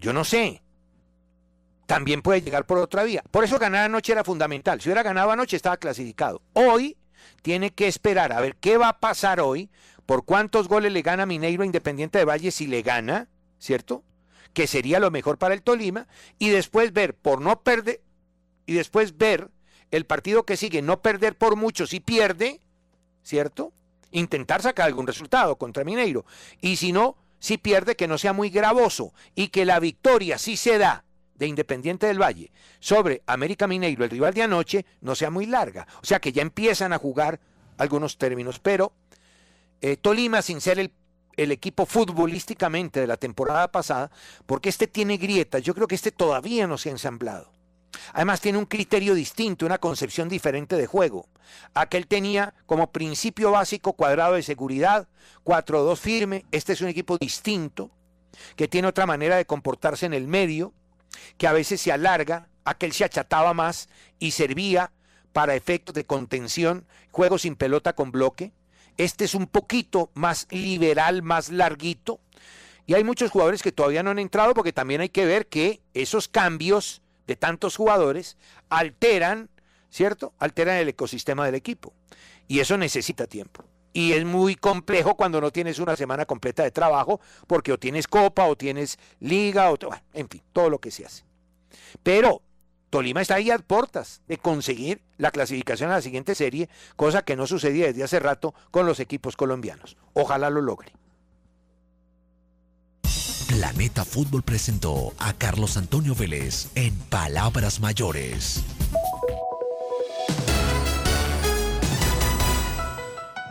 Yo no sé. También puede llegar por otra vía. Por eso ganar anoche era fundamental. Si hubiera ganado anoche estaba clasificado. Hoy tiene que esperar a ver qué va a pasar hoy, por cuántos goles le gana Mineiro Independiente de Valle si le gana, ¿cierto? Que sería lo mejor para el Tolima, y después ver por no perder, y después ver el partido que sigue, no perder por mucho si pierde, ¿cierto? Intentar sacar algún resultado contra Mineiro. Y si no, si pierde, que no sea muy gravoso y que la victoria, si se da, de Independiente del Valle sobre América Mineiro, el rival de anoche, no sea muy larga. O sea que ya empiezan a jugar algunos términos, pero eh, Tolima, sin ser el, el, equipo futbolísticamente de la temporada pasada, porque este tiene grietas, yo creo que este todavía no se ha ensamblado. Además tiene un criterio distinto, una concepción diferente de juego. Aquel tenía como principio básico cuadrado de seguridad, 4-2 firme, este es un equipo distinto, que tiene otra manera de comportarse en el medio, que a veces se alarga, aquel se achataba más y servía para efectos de contención, juego sin pelota con bloque. Este es un poquito más liberal, más larguito. Y hay muchos jugadores que todavía no han entrado porque también hay que ver que esos cambios de tantos jugadores alteran, ¿cierto? Alteran el ecosistema del equipo. Y eso necesita tiempo. Y es muy complejo cuando no tienes una semana completa de trabajo, porque o tienes copa, o tienes liga, o bueno, en fin, todo lo que se hace. Pero Tolima está ahí a puertas de conseguir la clasificación a la siguiente serie, cosa que no sucedía desde hace rato con los equipos colombianos. Ojalá lo logre. Planeta Fútbol presentó a Carlos Antonio Vélez en Palabras Mayores.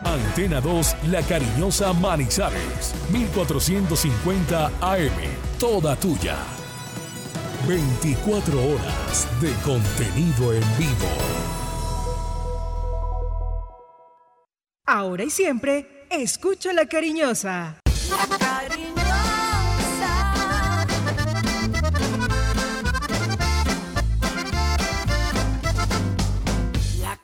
Antena 2, La Cariñosa Manizales, 1450 AM, toda tuya. 24 horas de contenido en vivo. Ahora y siempre, escucha La Cariñosa. La cariñosa.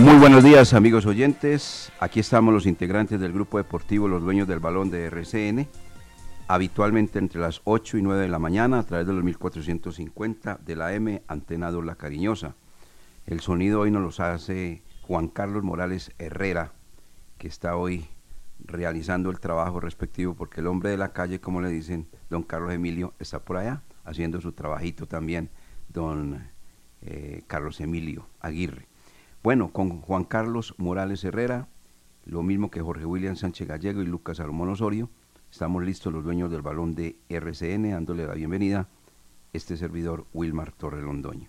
Muy buenos días amigos oyentes, aquí estamos los integrantes del grupo deportivo Los Dueños del Balón de RCN, habitualmente entre las 8 y 9 de la mañana a través de los 1450 de la M Antena 2 La Cariñosa. El sonido hoy nos los hace Juan Carlos Morales Herrera, que está hoy realizando el trabajo respectivo, porque el hombre de la calle, como le dicen, don Carlos Emilio, está por allá haciendo su trabajito también, don eh, Carlos Emilio Aguirre. Bueno, con Juan Carlos Morales Herrera, lo mismo que Jorge William Sánchez Gallego y Lucas Salomón Osorio, estamos listos los dueños del balón de RCN, dándole la bienvenida este servidor Wilmar Torre Londoño.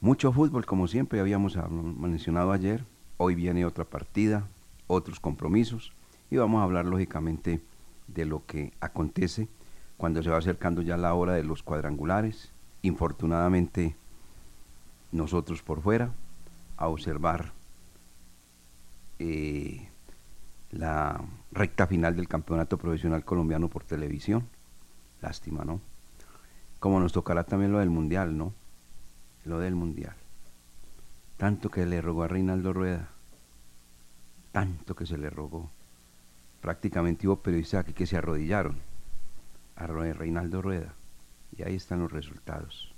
Mucho fútbol, como siempre habíamos mencionado ayer, hoy viene otra partida, otros compromisos, y vamos a hablar lógicamente de lo que acontece cuando se va acercando ya la hora de los cuadrangulares. Infortunadamente, nosotros por fuera, a observar eh, la recta final del campeonato profesional colombiano por televisión. Lástima, ¿no? Como nos tocará también lo del mundial, ¿no? Lo del mundial. Tanto que le rogó a Reinaldo Rueda tanto que se le rogó. Prácticamente hubo periodistas aquí que se arrodillaron a Reinaldo Rueda. Y ahí están los resultados.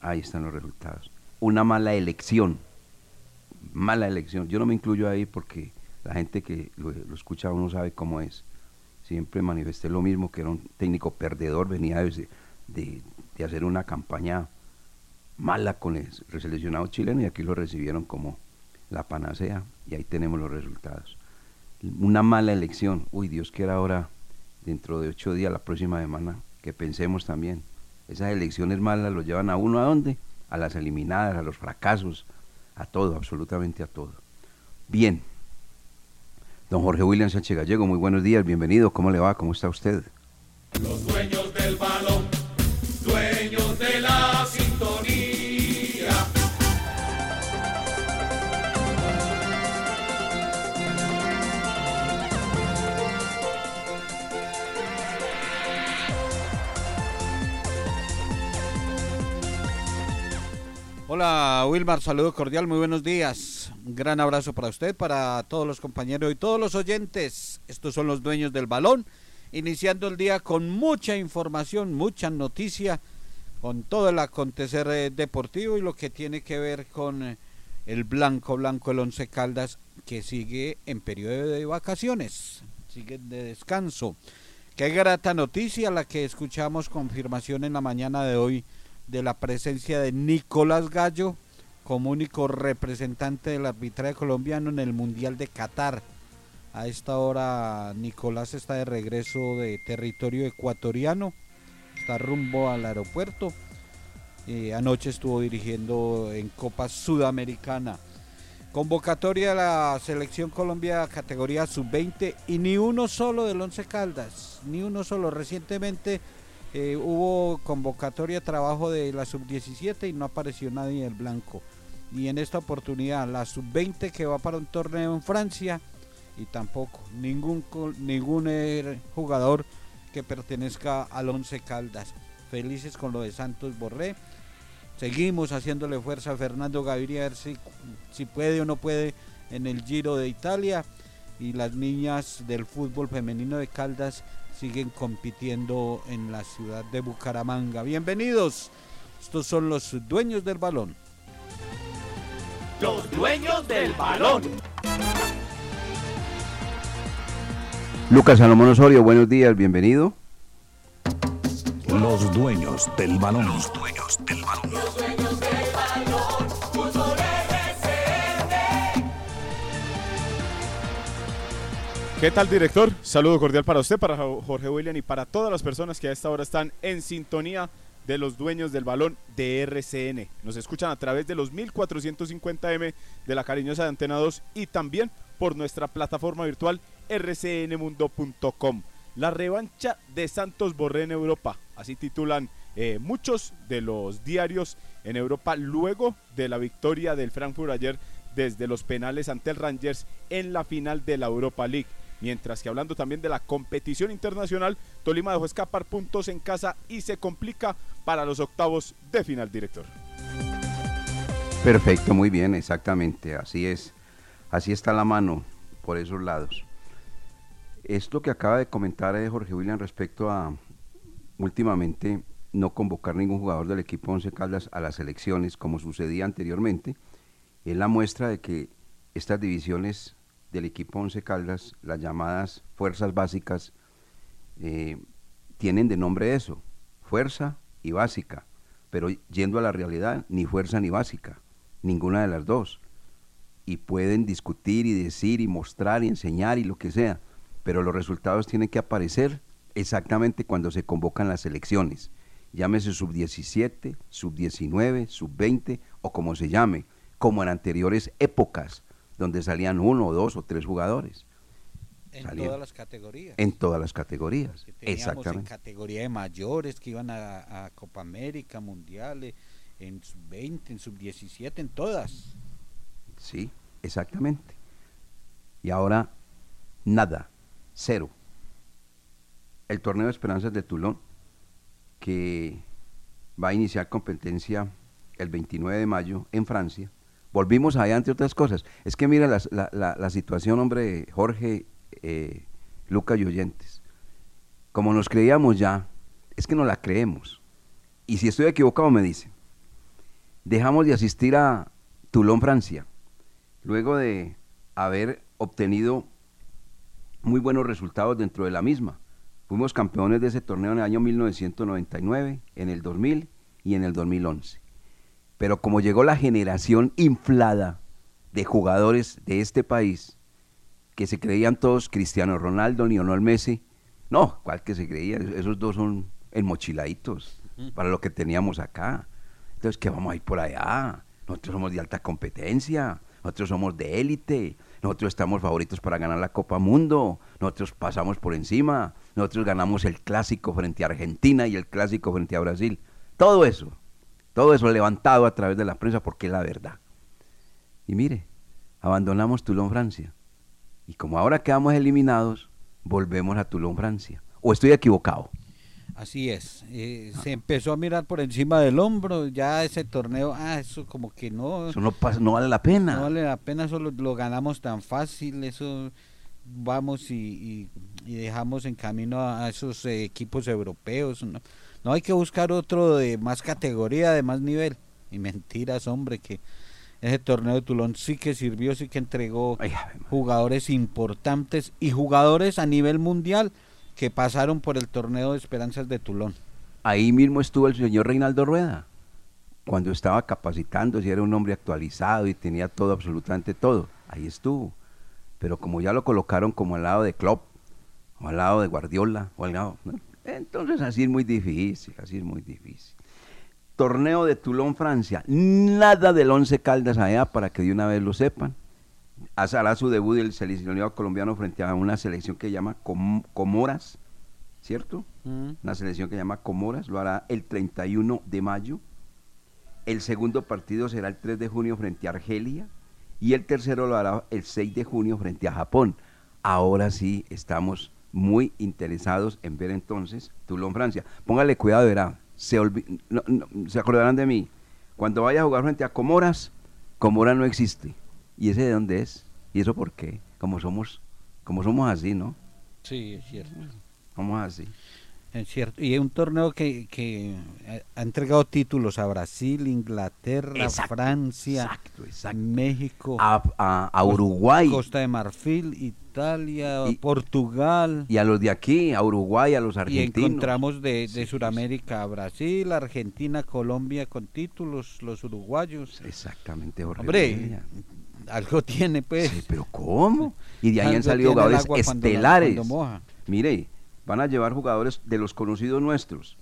Ahí están los resultados. Una mala elección. Mala elección. Yo no me incluyo ahí porque la gente que lo, escucha uno sabe cómo es. Siempre manifesté lo mismo, que era un técnico perdedor, venía de, de hacer una campaña mala con el seleccionado chileno y aquí lo recibieron como la panacea y ahí tenemos los resultados. Una mala elección, uy Dios quiera ahora, dentro de ocho días, la próxima semana, que pensemos también. Esas elecciones malas lo llevan a uno a dónde? A las eliminadas, a los fracasos, a todo, absolutamente a todo. Bien. Don Jorge William Sánchez Gallego, muy buenos días, bienvenido, ¿cómo le va? ¿Cómo está usted? Los dueños del balón, Hola Wilmar, saludo cordial, muy buenos días. Un gran abrazo para usted, para todos los compañeros y todos los oyentes. Estos son los dueños del balón, iniciando el día con mucha información, mucha noticia, con todo el acontecer eh, deportivo y lo que tiene que ver con eh, el blanco, blanco, el Once Caldas, que sigue en periodo de vacaciones, sigue de descanso. Qué grata noticia la que escuchamos confirmación en la mañana de hoy de la presencia de Nicolás Gallo como único representante del arbitraje colombiano en el Mundial de Qatar. A esta hora Nicolás está de regreso de territorio ecuatoriano, está rumbo al aeropuerto. Eh, anoche estuvo dirigiendo en Copa Sudamericana. Convocatoria a la selección Colombia categoría sub-20 y ni uno solo del Once Caldas, ni uno solo. Recientemente eh, hubo convocatoria trabajo de la sub-17 y no apareció nadie del blanco. Y en esta oportunidad la sub-20 que va para un torneo en Francia y tampoco ningún, ningún er, jugador que pertenezca al Once Caldas. Felices con lo de Santos Borré. Seguimos haciéndole fuerza a Fernando Gaviria a ver si, si puede o no puede en el Giro de Italia. Y las niñas del fútbol femenino de Caldas siguen compitiendo en la ciudad de Bucaramanga. Bienvenidos, estos son los dueños del balón. Los dueños del balón. Lucas Salomón Osorio, buenos días, bienvenido. Los dueños del balón. Los dueños del balón. Los dueños del balón. ¿Qué tal, director? Saludo cordial para usted, para Jorge William y para todas las personas que a esta hora están en sintonía de los dueños del balón de RCN. Nos escuchan a través de los 1450M de la cariñosa de Antena 2 y también por nuestra plataforma virtual rcnmundo.com. La revancha de Santos Borré en Europa, así titulan eh, muchos de los diarios en Europa luego de la victoria del Frankfurt ayer desde los penales ante el Rangers en la final de la Europa League. Mientras que hablando también de la competición internacional, Tolima dejó escapar puntos en casa y se complica para los octavos de final, director. Perfecto, muy bien, exactamente, así es. Así está la mano por esos lados. Esto que acaba de comentar eh, Jorge William respecto a últimamente no convocar ningún jugador del equipo Once Caldas a las elecciones como sucedía anteriormente, es la muestra de que estas divisiones del equipo Once Caldas, las llamadas fuerzas básicas, eh, tienen de nombre eso, fuerza y básica, pero yendo a la realidad, ni fuerza ni básica, ninguna de las dos. Y pueden discutir y decir y mostrar y enseñar y lo que sea, pero los resultados tienen que aparecer exactamente cuando se convocan las elecciones. Llámese sub-17, sub-19, sub-20 o como se llame, como en anteriores épocas donde salían uno, dos o tres jugadores. En todas las categorías. En todas las categorías. Exactamente. En categoría de mayores que iban a, Copa América, Mundiales, en sub-20, en sub-17, en todas. Sí, exactamente. Y ahora, nada, cero. El torneo de Esperanzas de Toulon, que va a iniciar competencia el 29 de mayo en Francia, Volvimos allá, entre otras cosas. Es que mira la, la- situación, hombre, Jorge, eh, Lucas y oyentes. Como nos creíamos ya, es que no la creemos. Y si estoy equivocado, me dicen. Dejamos de asistir a Toulon, Francia, luego de haber obtenido muy buenos resultados dentro de la misma. Fuimos campeones de ese torneo en el año 1999, en el 2000 y en el 2011. Pero como llegó la generación inflada de jugadores de este país, que se creían todos Cristiano Ronaldo, Lionel Messi, no, ¿cuál que se creía? Esos dos son enmochiladitos para lo que teníamos acá. Entonces, ¿qué vamos a ir por allá? Nosotros somos de alta competencia, nosotros somos de élite, nosotros estamos favoritos para ganar la Copa Mundo, nosotros pasamos por encima, nosotros ganamos el clásico frente a Argentina y el clásico frente a Brasil. Todo eso, todo eso levantado a través de la prensa porque es la verdad. Y mire, abandonamos Toulon, Francia. Y como ahora quedamos eliminados, volvemos a Toulon, Francia. ¿O estoy equivocado? Así es. eh, se empezó a mirar por encima del hombro. Ya ese torneo, ah, eso como que no. Eso no, pasa, no vale la pena. No vale la pena, eso lo, lo ganamos tan fácil, eso vamos y, y- y dejamos en camino a, a esos eh, equipos europeos. ¿no? No hay que buscar otro de más categoría, de más nivel. Y mentiras, hombre, que ese torneo de Tulón sí que sirvió, sí que entregó Ay, jugadores importantes y jugadores a nivel mundial que pasaron por el torneo de Esperanzas de Tulón. Ahí mismo estuvo el señor Reinaldo Rueda, cuando estaba capacitando, si era un hombre actualizado y tenía todo, absolutamente todo. Ahí estuvo. Pero como ya lo colocaron como al lado de Klopp, o al lado de Guardiola, o al lado... ¿no? Entonces así es muy difícil, así es muy difícil. Torneo de Toulon, Francia. Nada del Once Caldas allá para que de una vez lo sepan. Hará su debut el seleccionado colombiano frente a una selección que llama Com- Comoras, ¿cierto? Una selección que llama Comoras, lo hará el 31 de mayo. El segundo partido será el 3 de junio frente a Argelia y el tercero lo hará el 6 de junio frente a Japón. Ahora sí estamos muy interesados en ver entonces Toulon, Francia. Póngale cuidado, verá. Se, olvi- no- no, se acordarán de mí. Cuando vaya a jugar frente a Comoras, Comoras no existe. ¿Y ese de dónde es? ¿Y eso por qué? Como somos, como somos así, ¿no? Sí, es cierto. Somos así. Es cierto. Y es un torneo que, que ha- ha entregado títulos a Brasil, Inglaterra, Exacto, Francia, exacto, exacto. México, A, a- a Uruguay. Costa de Marfil, Italia, Y- Portugal. y a los de aquí, a Uruguay, a los Y argentinos. encontramos de, de Sudamérica a Brasil, Argentina, Colombia con títulos, los uruguayos. Exactamente, Jorge. Hombre, algo tiene pues. Sí, pero ¿cómo? Y de ahí han salido jugadores cuando estelares. cuando. Mire, van a llevar jugadores de los conocidos nuestros.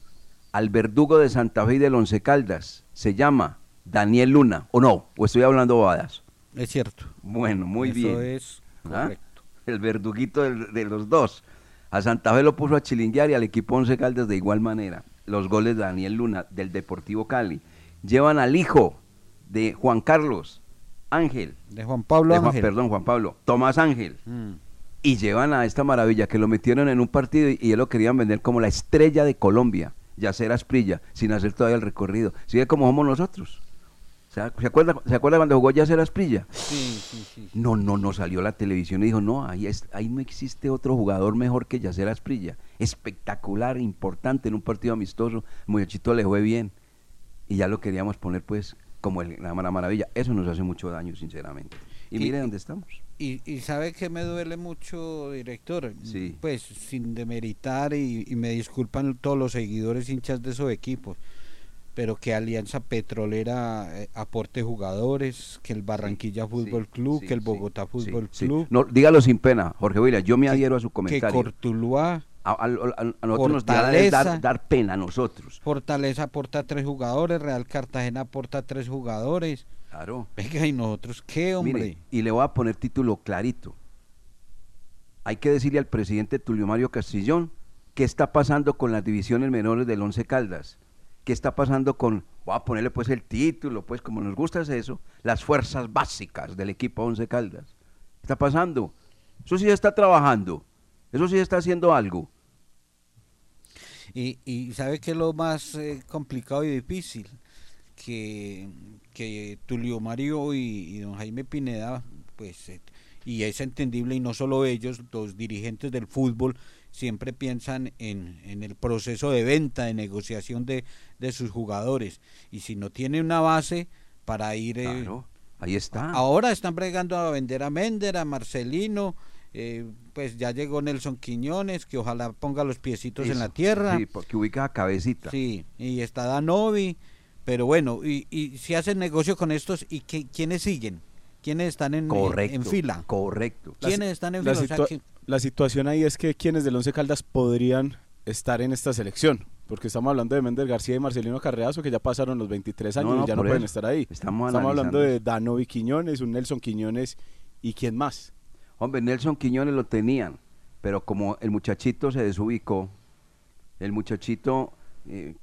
Al verdugo de Santa Fe y del Once Caldas se llama Daniel Luna, ¿o no? ¿O estoy hablando bobadas? Es cierto. Bueno, muy Eso bien. es ¿Ah? correcto. El verduguito de los dos. A Santa Fe lo puso a chilinguear y al equipo Once Caldas de igual manera. Los goles de Daniel Luna del Deportivo Cali. Llevan al hijo de Juan Carlos Ángel. De Juan Pablo de Juan- Ángel. perdón, Juan Pablo. Tomás Ángel. Mm. Y llevan a esta maravilla que lo metieron en un partido y, y él lo querían vender como la estrella de Colombia. Yacer Asprilla, sin hacer todavía el recorrido. Sigue como somos nosotros. ¿Se, ac- ¿se acuerda, ¿Se acuerda cuando jugó Yacer Asprilla? Sí, sí, sí. No, no, no salió la televisión y dijo, no, ahí, es- ahí no existe otro jugador mejor que Yacer Asprilla. Espectacular, importante en un partido amistoso. Muchachito le fue bien. Y ya lo queríamos poner pues como el- la mara- maravilla. Eso nos hace mucho daño, sinceramente. Y, Y- mire dónde estamos. Y, y sabe que me duele mucho, director. Sí. Pues sin demeritar y, y me disculpan todos los seguidores hinchas de esos equipos. Pero que Alianza Petrolera eh, aporte jugadores, que el Barranquilla Fútbol Sí, Club, que el Bogotá Fútbol. Club, No, dígalo sin pena, Jorge William. Yo me adhiero a su que comentario. Cortuluá, A, a- a- a nosotros nos da dar, dar pena a nosotros. Fortaleza aporta tres jugadores, Real Cartagena aporta tres jugadores. Claro. Venga, ¿y nosotros qué, hombre? Mire, y le voy a poner título clarito. Hay que decirle al presidente Tulio Mario Castillón qué está pasando con las divisiones menores del Once Caldas. ¿Qué está pasando con, voy a ponerle pues el título, pues como nos gusta es eso, las fuerzas básicas del equipo Once Caldas? ¿Qué está pasando? Eso sí está trabajando. Eso sí está haciendo algo. Y, y sabe que es lo más eh, complicado y difícil, que, que Tulio Mario y, y don Jaime Pineda, pues, eh, y es entendible, y no solo ellos, los dirigentes del fútbol siempre piensan en, en el proceso de venta, de negociación de, de sus jugadores. Y si no tiene una base para ir... eh, Claro, ahí está. Ahora están bregando a vender a Mender, a Marcelino, eh, pues ya llegó Nelson Quiñones, que ojalá ponga los piecitos en la tierra. Sí, porque ubica a cabecita. Sí, y está Danovi, pero bueno, y, y si hacen negocio con estos, ¿y qué, quiénes siguen? ¿Quiénes están en, en- Correcto. en fila? Correcto. ¿Quiénes están en la, fila? O sea, situa- que- la situación ahí es que quienes del Once Caldas podrían estar en esta selección. Porque estamos hablando de Mender García y Marcelino Carreazo, que ya pasaron los 23 años No, no, y ya no pueden estar ahí. Estamos Estamos hablando de Danovi Quiñones, un Nelson Quiñones y quién más. Hombre, Nelson Quiñones lo tenían, pero como el muchachito se desubicó, el muchachito eh,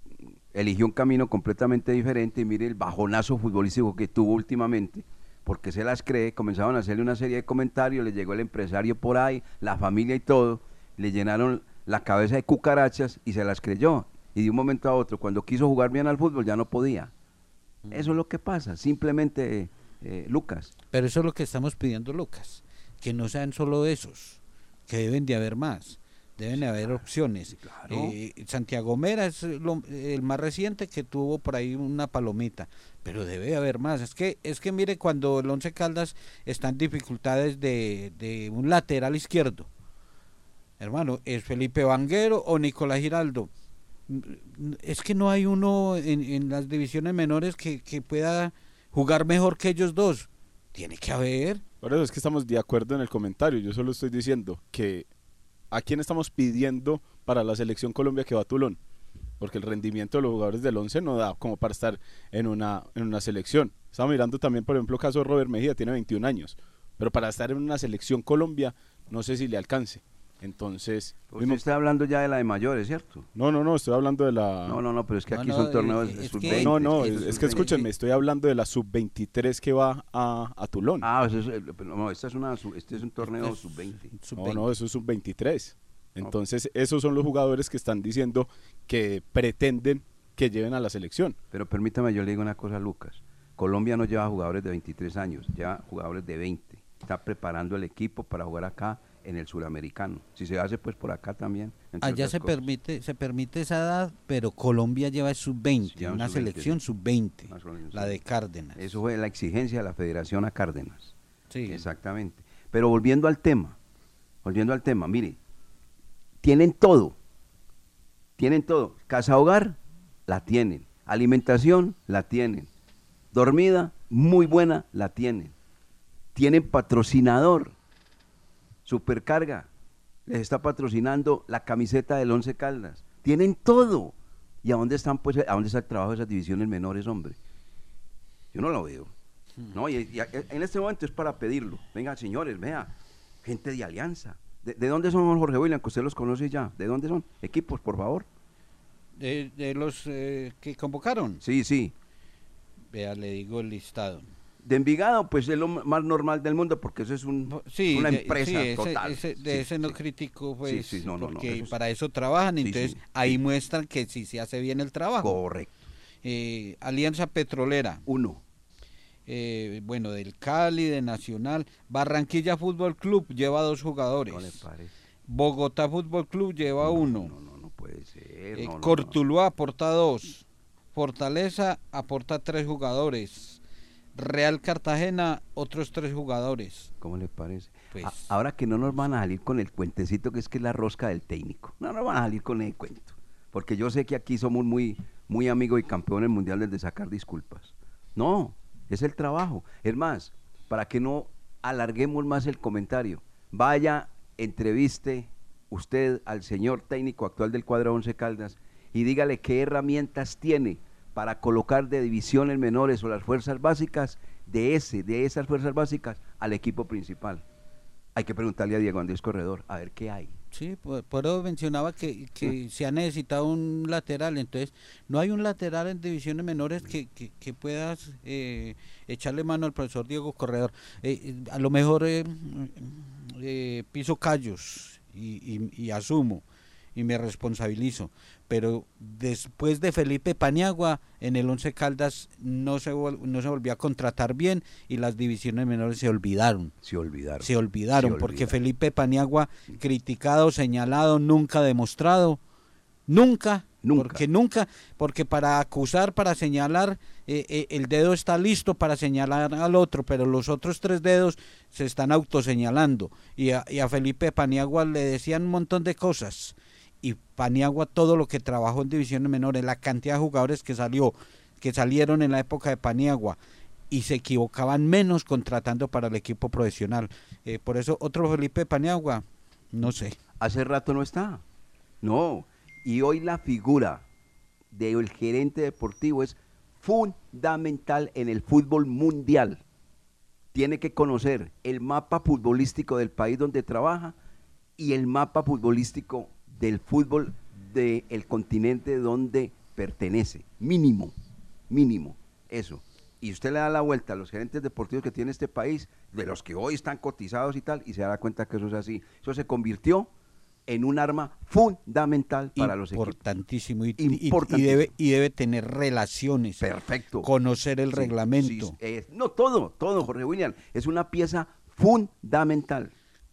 eligió un camino completamente diferente y mire el bajonazo futbolístico que tuvo últimamente, porque se las cree, comenzaron a hacerle una serie de comentarios, le llegó el empresario por ahí, la familia y todo, le llenaron la cabeza de cucarachas y se las creyó. Y de un momento a otro, cuando quiso jugar bien al fútbol, ya no podía. Eso es lo que pasa, simplemente, eh, Lucas. Pero eso es lo que estamos pidiendo, Lucas, que no sean solo esos, que deben de haber más, deben de haber opciones. claro. Eh, Santiago Mera es lo- el más reciente que tuvo por ahí una palomita, pero debe de haber más. Es que, es que mire, cuando el Once Caldas está en dificultades de, de un lateral izquierdo, hermano, es Felipe Vanguero o Nicolás Giraldo. Es que no hay uno en, en las divisiones menores que, que pueda jugar mejor que ellos dos. Tiene que haber. Por eso es que estamos de acuerdo en el comentario. Yo solo estoy diciendo que a quién estamos pidiendo para la selección Colombia que va a Tulón. Porque el rendimiento de los jugadores del 11 no da como para estar en una, en una selección. Estaba mirando también, por ejemplo, el caso de Robert Mejía, tiene 21 años. Pero para estar en una selección Colombia, no sé si le alcance. Entonces, Usted mismo- está hablando ya de la de mayores, ¿cierto? no, no, no, estoy hablando de la... No, no, no, pero es que No, aquí no, son torneos eh, de es sub que- 20. no, no, es es, que es que sub-20. escúchenme, estoy hablando de la sub-23 que va a, a Tulón. Ah, eso es, eh, pero no, esta es una, este es un torneo Este es sub-20. No, sub-20. no, eso es un 23. Entonces, esos son los jugadores que están diciendo que pretenden que lleven a la selección. Pero permítame, yo le digo una cosa a Lucas. Colombia no lleva jugadores de 23 años, lleva jugadores de 20. Está preparando el equipo para jugar acá en el suramericano. Si se hace, pues por acá también. Allá se cosas. permite, se permite esa edad, pero Colombia lleva sub-20, Sí, una sub-20, selección sí. sub-20, Más o menos, la de Cárdenas. Eso fue la exigencia de la Federación a Cárdenas. Sí. Exactamente. Pero volviendo al tema, volviendo al tema, mire, tienen todo, tienen todo. Casa hogar, la tienen. Alimentación, la tienen. Dormida, muy buena, la tienen. Tienen patrocinador, Supercarga, les está patrocinando la camiseta del Once Caldas. Tienen todo. ¿Y a dónde están, pues, a dónde está el trabajo de esas divisiones menores, hombre? Yo no lo veo. No, y, en este momento es para pedirlo. Venga, señores, vea, gente de alianza. ¿De, de dónde son Jorge William? Que usted los conoce ya. ¿De dónde son? Equipos, por favor. De, de los eh, que convocaron, Sí, sí. vea, le digo el listado. De Envigado, pues es lo más normal del mundo porque eso es un, Sí, una de- empresa sí, total. ese- de Sí, ese no critico, pues, no, porque eso para eso trabajan, entonces ahí muestran que sí se hace bien el trabajo. Correcto. Eh, Alianza Petrolera, Uno. eh, bueno, del Cali, de Nacional, Barranquilla Fútbol Club lleva dos jugadores, ¿No le parece? Bogotá Fútbol Club lleva uno, No, no, no puede ser. Eh. Cortuluá aporta dos, Fortaleza aporta tres jugadores, Real Cartagena otros tres jugadores. ¿Cómo le parece? Pues- A- ahora que no nos van a salir con el cuentecito que es que es la rosca del técnico. No nos van a salir con el cuento. Porque yo sé que aquí somos muy, muy amigos y campeones mundiales de sacar disculpas. No, es el trabajo. Es más, para que no alarguemos más el comentario, vaya, entreviste usted al señor técnico actual del cuadro 11 Caldas y dígale qué herramientas tiene para colocar de divisiones menores o las fuerzas básicas de ese, de esas fuerzas básicas al equipo principal. Hay que preguntarle a Diego Andrés Corredor a ver qué hay. Sí, por, por eso mencionaba que, que se ha necesitado un lateral, entonces no hay un lateral en divisiones menores que, que, que puedas eh, echarle mano al profesor Diego Corredor. Eh, eh, a lo mejor eh, eh, piso callos y, y- y asumo. y me responsabilizo. Pero después de Felipe Paniagua, en el Once Caldas no se, no se volvió a contratar bien y las divisiones menores se olvidaron. Se olvidaron. Se olvidaron, porque Felipe Paniagua, criticado, señalado, nunca demostrado, nunca porque nunca, porque para acusar, para señalar, eh, eh, el dedo está listo para señalar al otro, pero los otros tres dedos se están autoseñalando. Y a, y a Felipe Paniagua le decían un montón de cosas. Y Paniagua todo lo que trabajó en divisiones menores, la cantidad de jugadores que salió, que salieron en la época de Paniagua, y se equivocaban menos contratando para el equipo profesional. Eh, por eso otro Felipe Paniagua, no sé. Hace rato no está. No, y hoy la figura del gerente deportivo es fundamental en el fútbol mundial. Tiene que conocer el mapa futbolístico del país donde trabaja y el mapa futbolístico del fútbol del continente donde pertenece. Mínimo, mínimo, eso. Y usted le da la vuelta a los gerentes deportivos que tiene este país, de los que hoy están cotizados y tal, y se da cuenta que eso es así. Eso se convirtió en un arma fundamental para los equipos. Importantísimo. Y, y, debe, y debe tener relaciones. Perfecto. Conocer el reglamento. no todo, todo, Jorge William. Es una pieza fundamental.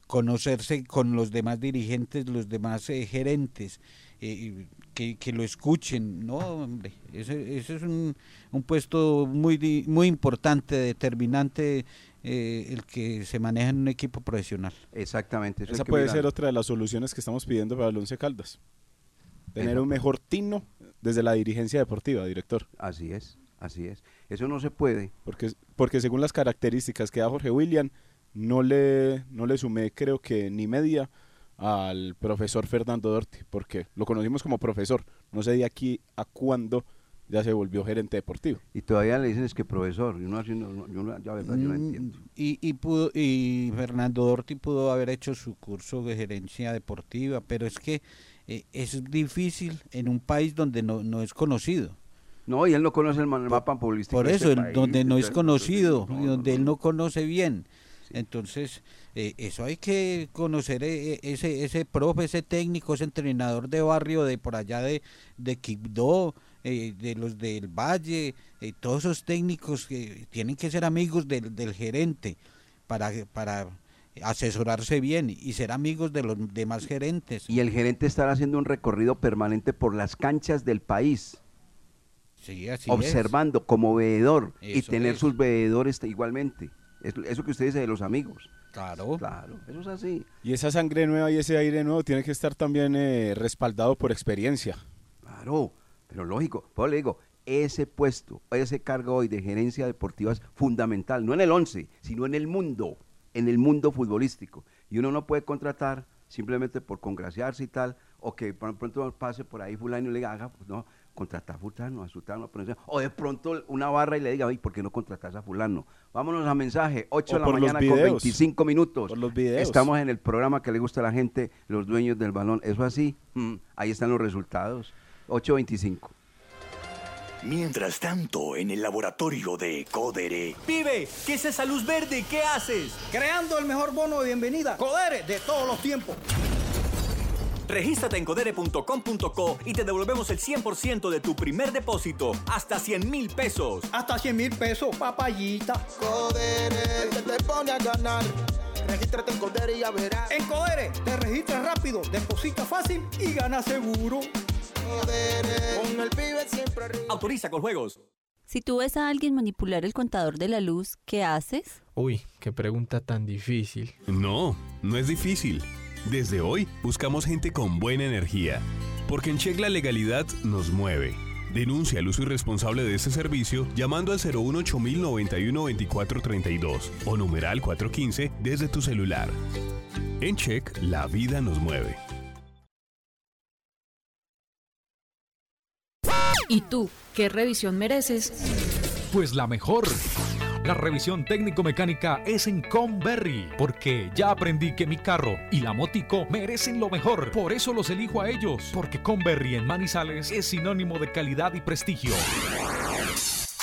Conocerse con los demás dirigentes, los demás eh, gerentes. Eh, que, que, lo escuchen, no, hombre, ese, ese es un, un, puesto muy, muy importante, determinante eh, el que se maneja en un equipo profesional. Exactamente. Esa puede ser otra de las soluciones que estamos pidiendo para el Once Caldas. Tener un mejor tino desde la dirigencia deportiva, director. Así es, así es. Eso no se puede. Porque, porque según las características que da Jorge William, no le, no le sumé creo que ni media al profesor Fernando Dorti, porque lo conocimos como profesor. No sé de aquí a cuándo ya se volvió gerente deportivo. Y todavía le dicen es que profesor, yo no, yo ya verdad, yo no mm, entiendo. Y, y, pudo, y Fernando Dorti pudo haber hecho su curso de gerencia deportiva, pero es que eh, es difícil en un país donde no, no es conocido. No, y él no conoce el mapa futbolístico. Por eso, donde no es conocido, y donde él no conoce bien. Entonces, eh, eso hay que conocer eh, ese, ese profe, ese técnico, ese entrenador de barrio de por allá de, de Quibdó, eh, de los del Valle, eh, todos esos técnicos que tienen que ser amigos del, del gerente para, para asesorarse bien y ser amigos de los demás gerentes. Y el gerente estará haciendo un recorrido permanente por las canchas del país. observando como veedor y tener sus veedores igualmente. Eso, que usted dice de los amigos. Claro. Claro, eso es así. Y esa sangre nueva y ese aire nuevo tiene que estar también eh, respaldado por experiencia. Claro. Pero lógico, pues le digo, ese puesto, ese cargo hoy de gerencia deportiva es fundamental, no en el 11, sino en el mundo, en el mundo futbolístico. Y uno no puede contratar simplemente por congraciarse y tal, o que por pronto pase por ahí fulano y le diga, haga, pues no, contratar a fulano, a sultano, o de pronto una barra y le diga, ¿por qué no contratas a fulano? Vámonos a mensaje, 8 de la mañana con 25 minutos. los videos. Estamos en el programa que le gusta a la gente, los dueños del balón. Eso así, mm, ahí están los resultados. 825. Mientras tanto, en el laboratorio de Codere. Pibe, ¿qué es esa luz verde? ¿Qué haces? Creando el mejor bono de bienvenida. Codere de todos los tiempos. Regístrate en codere.com.co y te devolvemos el 100% de tu primer depósito, hasta 100 mil pesos. Hasta 100 mil pesos, papayita. Codere, te pone a ganar. Regístrate en Codere y ya verás. En Codere, te registras rápido, deposita fácil y gana seguro. Autoriza con juegos. Si tú ves a alguien manipular el contador de la luz, ¿qué haces? Uy, qué pregunta tan difícil. No, no es difícil. Desde hoy buscamos gente con buena energía, porque en Check la legalidad nos mueve. Denuncia el uso irresponsable de este servicio llamando al 018 2432 o numeral 415 desde tu celular. En Check, la vida nos mueve. ¿Y tú, qué revisión mereces? Pues la mejor. La revisión técnico-mecánica es en Conberry, porque ya aprendí que mi carro y la motico merecen lo mejor. Por eso los elijo a ellos, porque Conberry en Manizales es sinónimo de calidad y prestigio.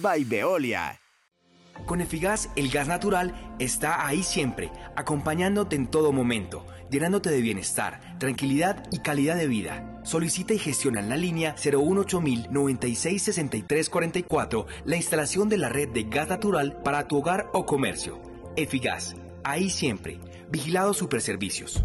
By Veolia. Con Efigas, el gas natural está ahí siempre, acompañándote en todo momento, llenándote de bienestar, tranquilidad y calidad de vida. Solicita y gestiona en la línea 018 96 63 44 la instalación de la red de gas natural para tu hogar o comercio. Efigas, ahí siempre. Vigilado Superservicios.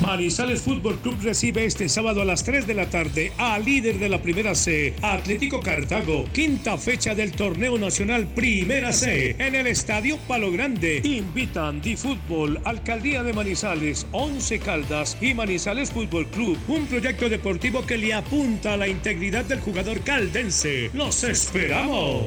Manizales Fútbol Club recibe este sábado a las 3 de la tarde a líder de la Primera C, Atlético Cartago, quinta fecha del Torneo Nacional Primera C, en el Estadio Palo Grande. Invitan Di Fútbol, Alcaldía de Manizales, Once Caldas y Manizales Fútbol Club, un proyecto deportivo que le apunta a la integridad del jugador caldense. ¡Los esperamos!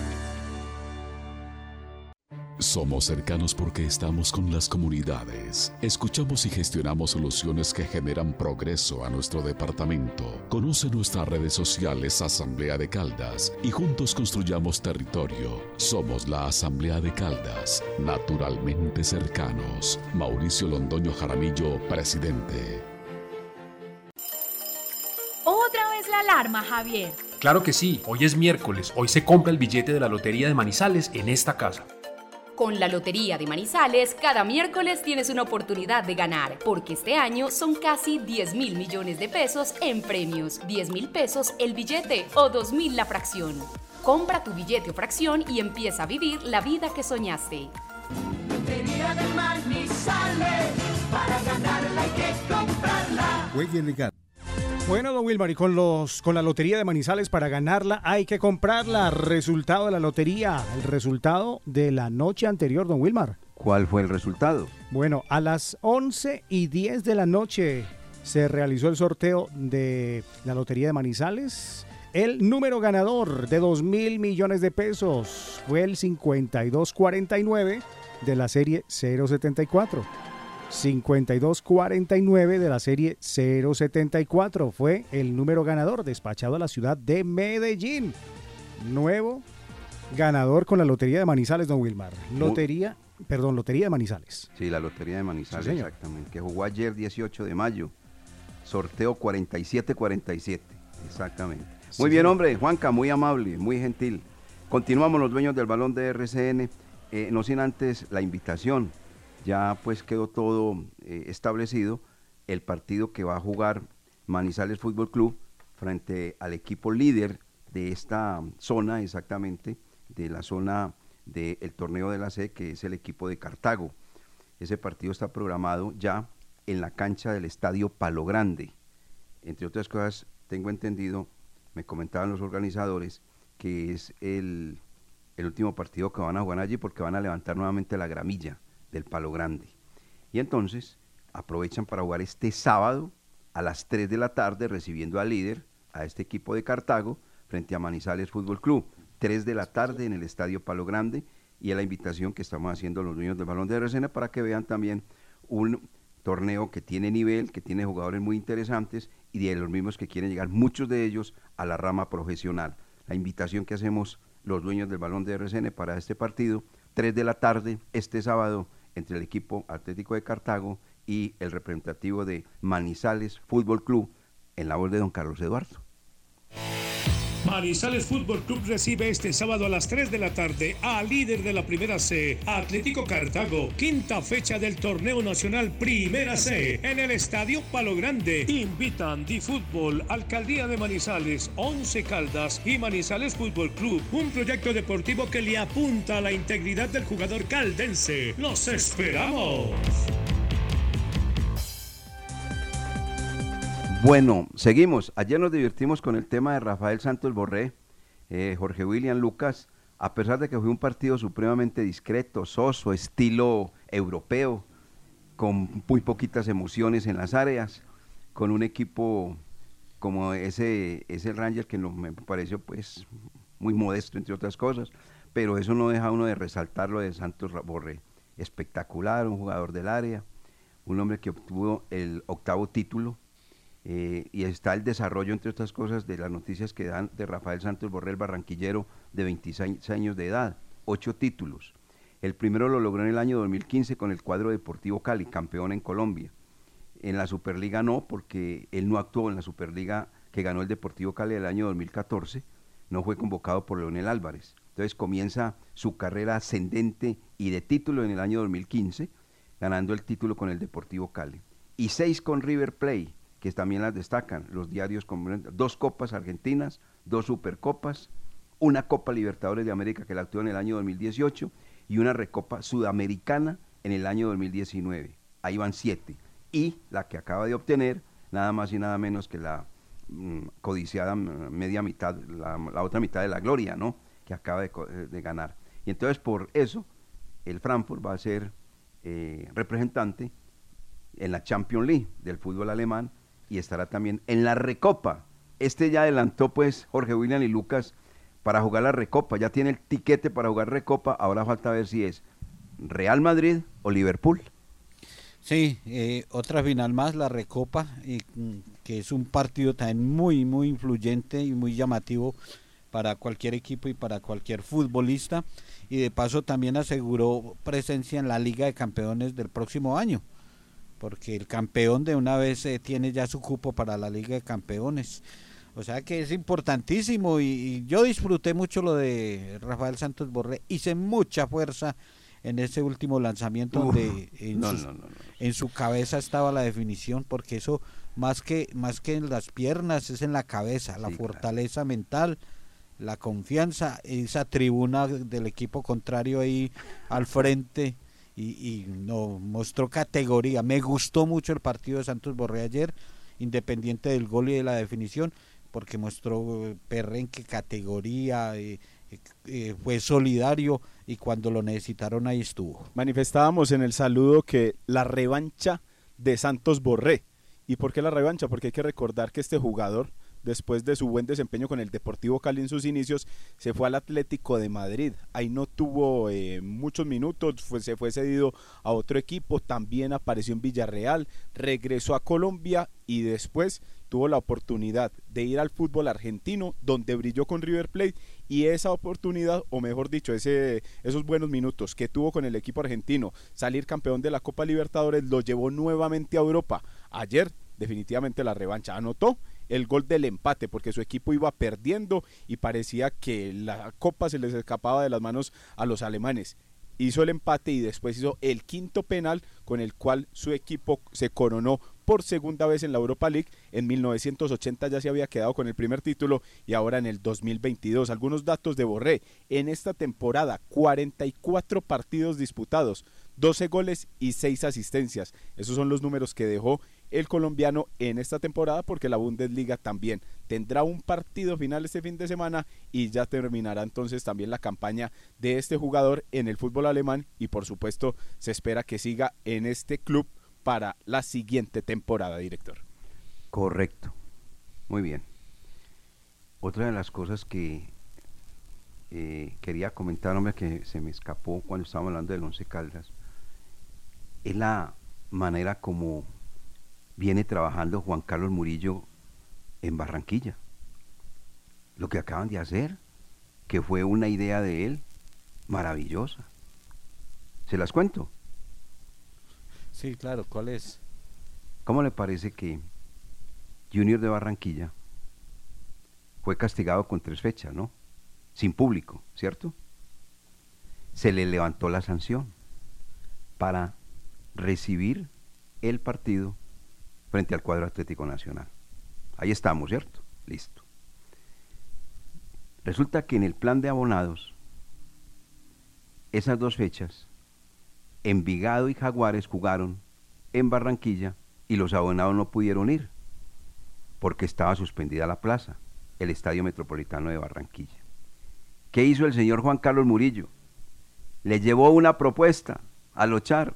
Somos cercanos porque estamos con las comunidades. Escuchamos y gestionamos soluciones que generan progreso a nuestro departamento. Conoce nuestras redes sociales Asamblea de Caldas y juntos construyamos territorio. Somos la Asamblea de Caldas, naturalmente cercanos. Mauricio Londoño Jaramillo, presidente. Otra vez la alarma, Javier. Claro que sí, hoy es miércoles, hoy se compra el billete de la Lotería de Manizales en esta casa. Con la Lotería de Manizales, cada miércoles tienes una oportunidad de ganar, porque este año son casi 10 mil millones de pesos en premios, 10 mil pesos el billete o 2 mil la fracción. Compra tu billete o fracción y empieza a vivir la vida que soñaste. Lotería de Manizales, para ganarla hay que comprarla. Juegue legal. Bueno, don Wilmar, y con, los, con la lotería de Manizales para ganarla hay que comprarla. Resultado de la lotería, el resultado de la noche anterior, don Wilmar. ¿Cuál fue el resultado? Bueno, a las 11 y 10 de la noche se realizó el sorteo de la lotería de Manizales. El número ganador de 2 mil millones de pesos fue el 5249 de la serie 074. 5249 de la serie 074 fue el número ganador despachado a la ciudad de Medellín. Nuevo ganador con la Lotería de Manizales, don Wilmar. Lotería, perdón, Lotería de Manizales. Sí, la Lotería de Manizales, Sí, exactamente. Que jugó ayer 18 de mayo. Sorteo 47-47. Exactamente. Sí, Muy bien, señor. hombre. Juanca, muy amable, muy gentil. Continuamos los dueños del balón de RCN. Eh, no sin antes la invitación. Ya pues quedó todo eh, establecido. El partido que va a jugar Manizales Fútbol Club frente al equipo líder de esta zona, exactamente, de la zona del torneo de la C, que es el equipo de Cartago. Ese partido está programado ya en la cancha del Estadio Palo Grande. Entre otras cosas, tengo entendido, me comentaban los organizadores, que es el, el último partido que van a jugar allí porque van a levantar nuevamente la gramilla del Palo Grande. Y entonces aprovechan para jugar este sábado a las 3 de la tarde recibiendo al líder, a este equipo de Cartago, frente a Manizales Fútbol Club. 3 de la tarde en el Estadio Palo Grande y a la invitación que estamos haciendo los dueños del balón de RCN para que vean también un torneo que tiene nivel, que tiene jugadores muy interesantes y de los mismos que quieren llegar, muchos de ellos, a la rama profesional. La invitación que hacemos los dueños del balón de RCN para este partido, 3 de la tarde este sábado entre el equipo Atlético de Cartago y el representativo de Manizales Fútbol Club en la voz de don Carlos Eduardo. Manizales Fútbol Club recibe este sábado a las 3 de la tarde a líder de la Primera C, Atlético Cartago, quinta fecha del Torneo Nacional Primera C, en el Estadio Palo Grande. Invitan Di Fútbol, Alcaldía de Manizales, Once Caldas y Manizales Fútbol Club, un proyecto deportivo que le apunta a la integridad del jugador caldense. ¡Los esperamos! Bueno, seguimos. Ayer nos divertimos con el tema de Rafael Santos Borré, eh, Jorge William Lucas, a pesar de que fue un partido supremamente discreto, soso, estilo europeo, con muy poquitas emociones en las áreas, con un equipo como ese, ese Ranger que no, me pareció pues muy modesto entre otras cosas, pero eso no deja uno de resaltar lo de Santos Borré. Espectacular, un jugador del área, un hombre que obtuvo el octavo título eh, y está el desarrollo, entre otras cosas, de las noticias que dan de Rafael Santos Borrell Barranquillero, de 26 años de edad, ocho títulos. El primero lo logró en el año 2015 con el cuadro Deportivo Cali, campeón en Colombia. En la Superliga no, porque él no actuó en la Superliga que ganó el Deportivo Cali el año 2014, no fue convocado por Leonel Álvarez. Entonces comienza su carrera ascendente y de título en el año 2015, ganando el título con el Deportivo Cali. Y seis con River Plate, que también las destacan los diarios dos copas argentinas, dos supercopas, una Copa Libertadores de América que la actuó en el año 2018 y una Recopa Sudamericana en el año 2019. Ahí van siete. Y la que acaba de obtener, nada más y nada menos que la mm, codiciada mm, media mitad, la, otra mitad de la gloria, ¿no? Que acaba de, eh, ganar. Y entonces por eso el Frankfurt va a ser eh, representante en la Champions League del fútbol alemán y estará también en la Recopa. Este ya adelantó pues Jorge William y Lucas para jugar la Recopa, ya tiene el tiquete para jugar Recopa, ahora falta ver si es Real Madrid o Liverpool. Sí, eh, otra final más, la Recopa, mm, que es un partido también muy, muy influyente y muy llamativo para cualquier equipo y para cualquier futbolista. Y de paso también aseguró presencia en la Liga de Campeones del próximo año porque el campeón de una vez eh, tiene ya su cupo para la Liga de Campeones. O sea que es importantísimo y, yo disfruté mucho lo de Rafael Santos Borré. Hice mucha fuerza en ese último lanzamiento donde en, su, cabeza estaba la definición, porque eso más que, más que en las piernas es en la cabeza, la fortaleza mental, la confianza, esa tribuna del equipo contrario ahí al frente y, no mostró categoría. Me gustó mucho el partido de Santos Borré ayer, independiente del gol y de la definición, porque mostró eh, perrenque, categoría, eh, eh, fue solidario y cuando lo necesitaron ahí estuvo. Manifestábamos en el saludo que la revancha de Santos Borré. ¿Y por qué la revancha? Porque hay que recordar que este jugador después de su buen desempeño con el Deportivo Cali en sus inicios, se fue al Atlético de Madrid. Ahí no tuvo eh, muchos minutos, se fue cedido a otro equipo, también apareció en Villarreal, regresó a Colombia y después tuvo la oportunidad de ir al fútbol argentino, donde brilló con River Plate y esa oportunidad, o mejor dicho, ese, esos buenos minutos que tuvo con el equipo argentino, salir campeón de la Copa Libertadores, lo llevó nuevamente a Europa. Ayer definitivamente la revancha anotó el gol del empate porque su equipo iba perdiendo y parecía que la copa se les escapaba de las manos a los alemanes. Hizo el empate y después hizo el quinto penal con el cual su equipo se coronó por segunda vez en la Europa League. En 1980 ya se había quedado con el primer título y ahora en el 2022. Algunos datos de Borré. En esta temporada, 44 partidos disputados, 12 goles y 6 asistencias. Esos son los números que dejó el colombiano en esta temporada porque la Bundesliga también tendrá un partido final este fin de semana y ya terminará entonces también la campaña de este jugador en el fútbol alemán y por supuesto se espera que siga en este club para la siguiente temporada, director. Correcto. Muy bien. Otra de las cosas que eh, quería comentar, hombre, que se me escapó cuando estábamos hablando del Once Caldas, es la manera como viene trabajando Juan Carlos Murillo en Barranquilla. Lo que acaban de hacer, que fue una idea de él maravillosa. ¿Se las cuento? Sí, claro, ¿cuál es? ¿Cómo le parece que Junior de Barranquilla fue castigado con tres fechas, ¿no? Sin público, ¿cierto? Se le levantó la sanción para recibir el partido frente al cuadro Atlético Nacional. Ahí estamos, ¿cierto? Listo. Resulta que en el plan de abonados, esas dos fechas, Envigado y Jaguares jugaron en Barranquilla y los abonados no pudieron ir porque estaba suspendida la plaza, el Estadio Metropolitano de Barranquilla. ¿Qué hizo el señor Juan Carlos Murillo? Le llevó una propuesta a Lochar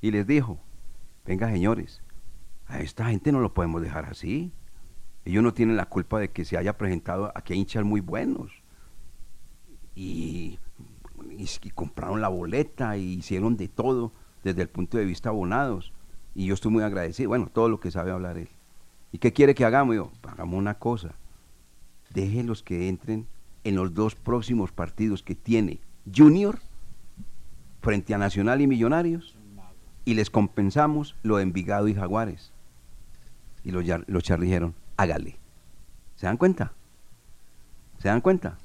y les dijo, venga señores, a esta gente no lo podemos dejar así. Ellos no tienen la culpa de que se haya presentado aquí a hinchas muy buenos. Y, compraron la boleta y hicieron de todo desde el punto de vista abonados. Y yo estoy muy agradecido. Bueno, todo lo que sabe hablar él. ¿Y qué quiere que hagamos? Yo, hagamos una cosa. Déjenlos que entren en los dos próximos partidos que tiene Junior frente a Nacional y Millonarios y les compensamos lo de Envigado y Jaguares. Y los, los charros dijeron, hágale. ¿Se dan cuenta? ¿Se dan cuenta?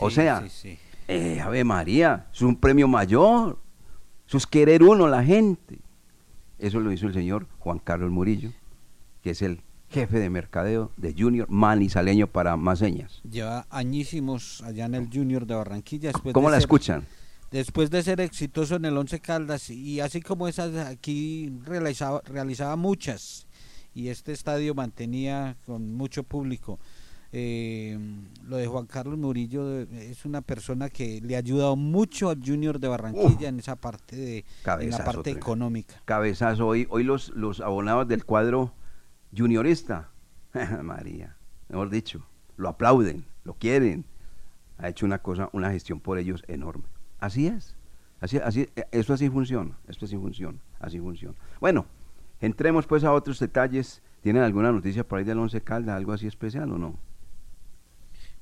o sea, sí, sí. eh, Ave María, es un premio mayor. Eso es querer uno, la gente. Eso lo hizo el señor Juan Carlos Murillo, que es el jefe de mercadeo de Junior Manizaleño para más señas. Lleva añísimos allá en el Junior de Barranquilla. Después ¿Cómo de la ser- escuchan? Después de ser exitoso en el Once Caldas y así como esas aquí realizaba, realizaba muchas y este estadio mantenía con mucho público. Eh, lo de Juan Carlos Murillo eh, es una persona que le ha ayudado mucho al Junior de Barranquilla en esa parte de en la parte tremendo. económica. Cabezazo. Hoy, hoy los, los abonados del cuadro juniorista, María, mejor dicho, lo aplauden, lo quieren. Ha hecho una cosa, una gestión por ellos enorme. Así es. Así, así, eh, esto así funciona. Esto así funciona. Así funciona. Bueno, entremos pues a otros detalles. ¿Tienen alguna noticia por ahí del Once Caldas, algo así especial o no?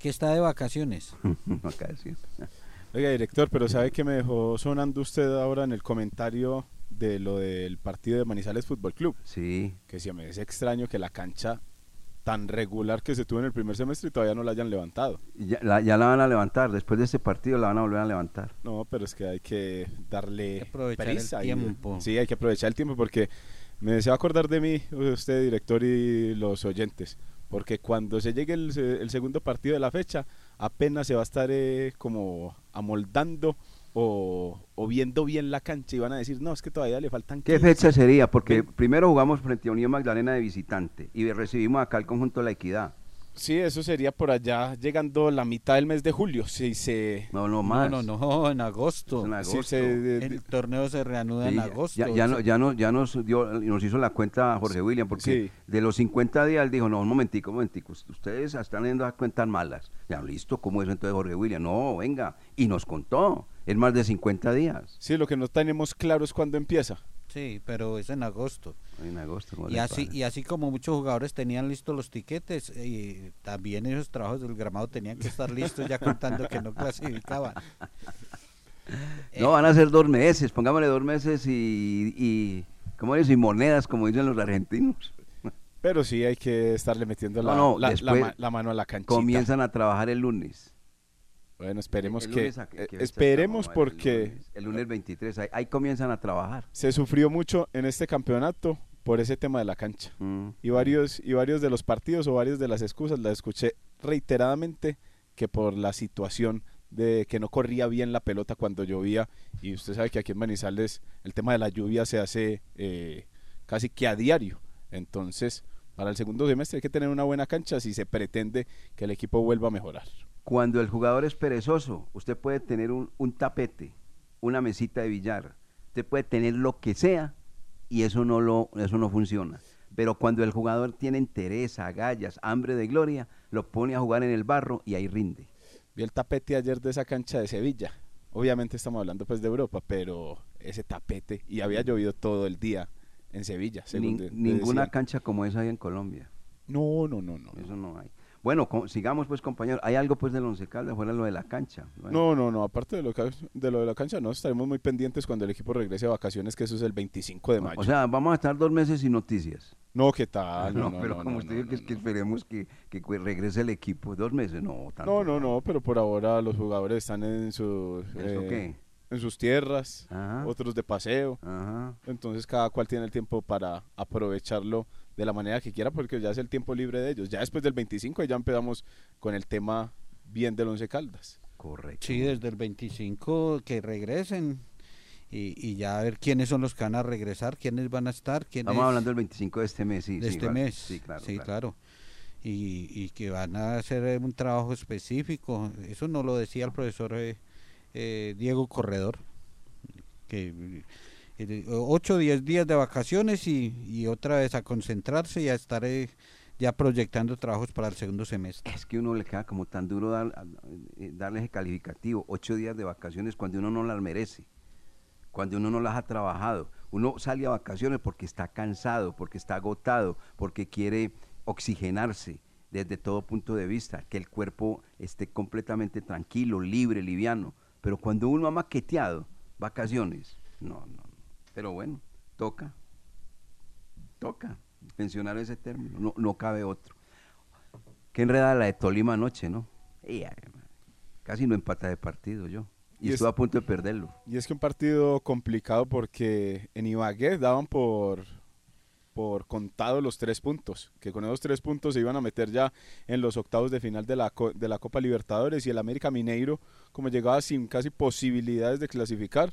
Que está de vacaciones. No acá decir. Oiga, director, pero ¿sabe que me dejó sonando usted ahora en el comentario de lo del partido de Manizales Fútbol Club? Sí. Que si me es extraño que la cancha tan regular que se tuvo en el primer semestre todavía no la hayan levantado. Ya la, ya la van a levantar. Después de este partido la van a volver a levantar. No, pero es que hay que darle aprovechar el prisa y- tiempo. sí, hay que aprovechar el tiempo porque me deseo acordar de mí, usted director y los oyentes, porque cuando se llegue el, el segundo partido de la fecha, apenas se va a estar eh, como amoldando o, o viendo bien la cancha y van a decir, no, es que todavía le faltan ¿Qué 15". fecha sería? Porque primero jugamos frente a Unión Magdalena de visitante y recibimos acá el conjunto de la Equidad. Sí, eso sería por allá llegando la mitad del mes de julio, si se... No, no más. No, no, no, en agosto. En Si agosto. se- El torneo se reanuda Sí, en ya- agosto. Ya, ya, no- ya, no- ya nos, dio, nos hizo la cuenta Jorge William, porque Sí. de los 50 días él dijo, no, un momentico, un momentico, ustedes están viendo las cuentas malas. Ya, listo, ¿cómo es entonces Jorge William? No, venga, y nos contó, es más de 50 días. Sí, lo que no tenemos claro es cuándo empieza. Sí, pero es en agosto. En agosto. ¿cómo Y así, y así como muchos jugadores tenían listos los tiquetes, eh, también esos trabajos del gramado tenían que estar listos ya contando que no clasificaban. No, van a ser dos meses, pongámosle dos meses y, y ¿cómo es? Y monedas, como dicen los argentinos. Pero sí hay que estarle metiendo la, No, no, la- la mano a la canchita. Comienzan a trabajar el lunes. Bueno, esperemos El que... a- eh, que esperemos estamos, porque El lunes, el lunes 23, ahí, ahí comienzan a trabajar. se sufrió mucho en este campeonato por ese tema de la cancha. Mm. Y varios, y varios de los partidos o varias de las excusas las escuché reiteradamente que por la situación de que no corría bien la pelota cuando llovía. Y usted sabe que aquí en Manizales el tema de la lluvia se hace eh, casi que a diario. Entonces, para el segundo semestre hay que tener una buena cancha si se pretende que el equipo vuelva a mejorar. Cuando el jugador es perezoso, usted puede tener un, un tapete, una mesita de billar, usted puede tener lo que sea y eso no, lo, eso no funciona. Pero cuando el jugador tiene interés, agallas, hambre de gloria, lo pone a jugar en el barro y ahí rinde. Vi el tapete ayer de esa cancha de Sevilla. Obviamente estamos hablando pues de Europa, pero ese tapete, y había llovido todo el día en Sevilla. según Nin- de- de ninguna decían. cancha como esa hay en Colombia. No, no, no, no. Eso no hay. Bueno, co- sigamos pues compañero. ¿Hay algo pues del Once Caldas fuera de lo de la cancha? No, Bueno, no, no, aparte de lo, que- de lo de la cancha, no, estaremos muy pendientes cuando el equipo regrese a vacaciones, que eso es el 25 de mayo. O sea, vamos a estar dos meses sin noticias. No, ¿qué tal? no, No, no, pero no, como usted dijo que, es que esperemos que, que regrese el equipo. Dos meses, no. tanto. No, no, no, pero por ahora los jugadores están en sus ¿Eso qué? en sus tierras, Ajá. otros de paseo. Ajá. Entonces cada cual tiene el tiempo para aprovecharlo de la manera que quiera porque ya es el tiempo libre de ellos. Ya después del 25 ya empezamos con el tema bien del Once Caldas. Correcto. Sí, desde el 25 que regresen y, y ya a ver quiénes son los que van a regresar, quiénes van a estar, quiénes Estamos hablando del 25 de este mes, sí. de sí, este vale. mes. Sí, claro. Sí, claro. claro. Y, y que van a hacer un trabajo específico. Eso no lo decía el profesor eh, eh, Diego Corredor, que 8 o 10 días de vacaciones y, otra vez a concentrarse y a estar eh, ya proyectando trabajos para el segundo semestre. Es que uno le queda como tan duro dar, eh, darle ese calificativo, ocho días de vacaciones cuando uno no las merece, cuando uno no las ha trabajado. Uno sale a vacaciones porque está cansado, porque está agotado, porque quiere oxigenarse desde todo punto de vista, que el cuerpo esté completamente tranquilo, libre, liviano. Pero cuando uno ha maqueteado vacaciones, no, no. Pero bueno, toca, toca mencionar ese término, no, no cabe otro. Qué enredada la de Tolima anoche, ¿no? Casi no empata de partido yo. Y, Y es- estuve a punto de perderlo. Y es que un partido complicado porque en Ibagué daban por, por contado los tres puntos, que con esos tres puntos se iban a meter ya en los octavos de final de la, de la Copa Libertadores y el América Mineiro, como llegaba sin casi posibilidades de clasificar,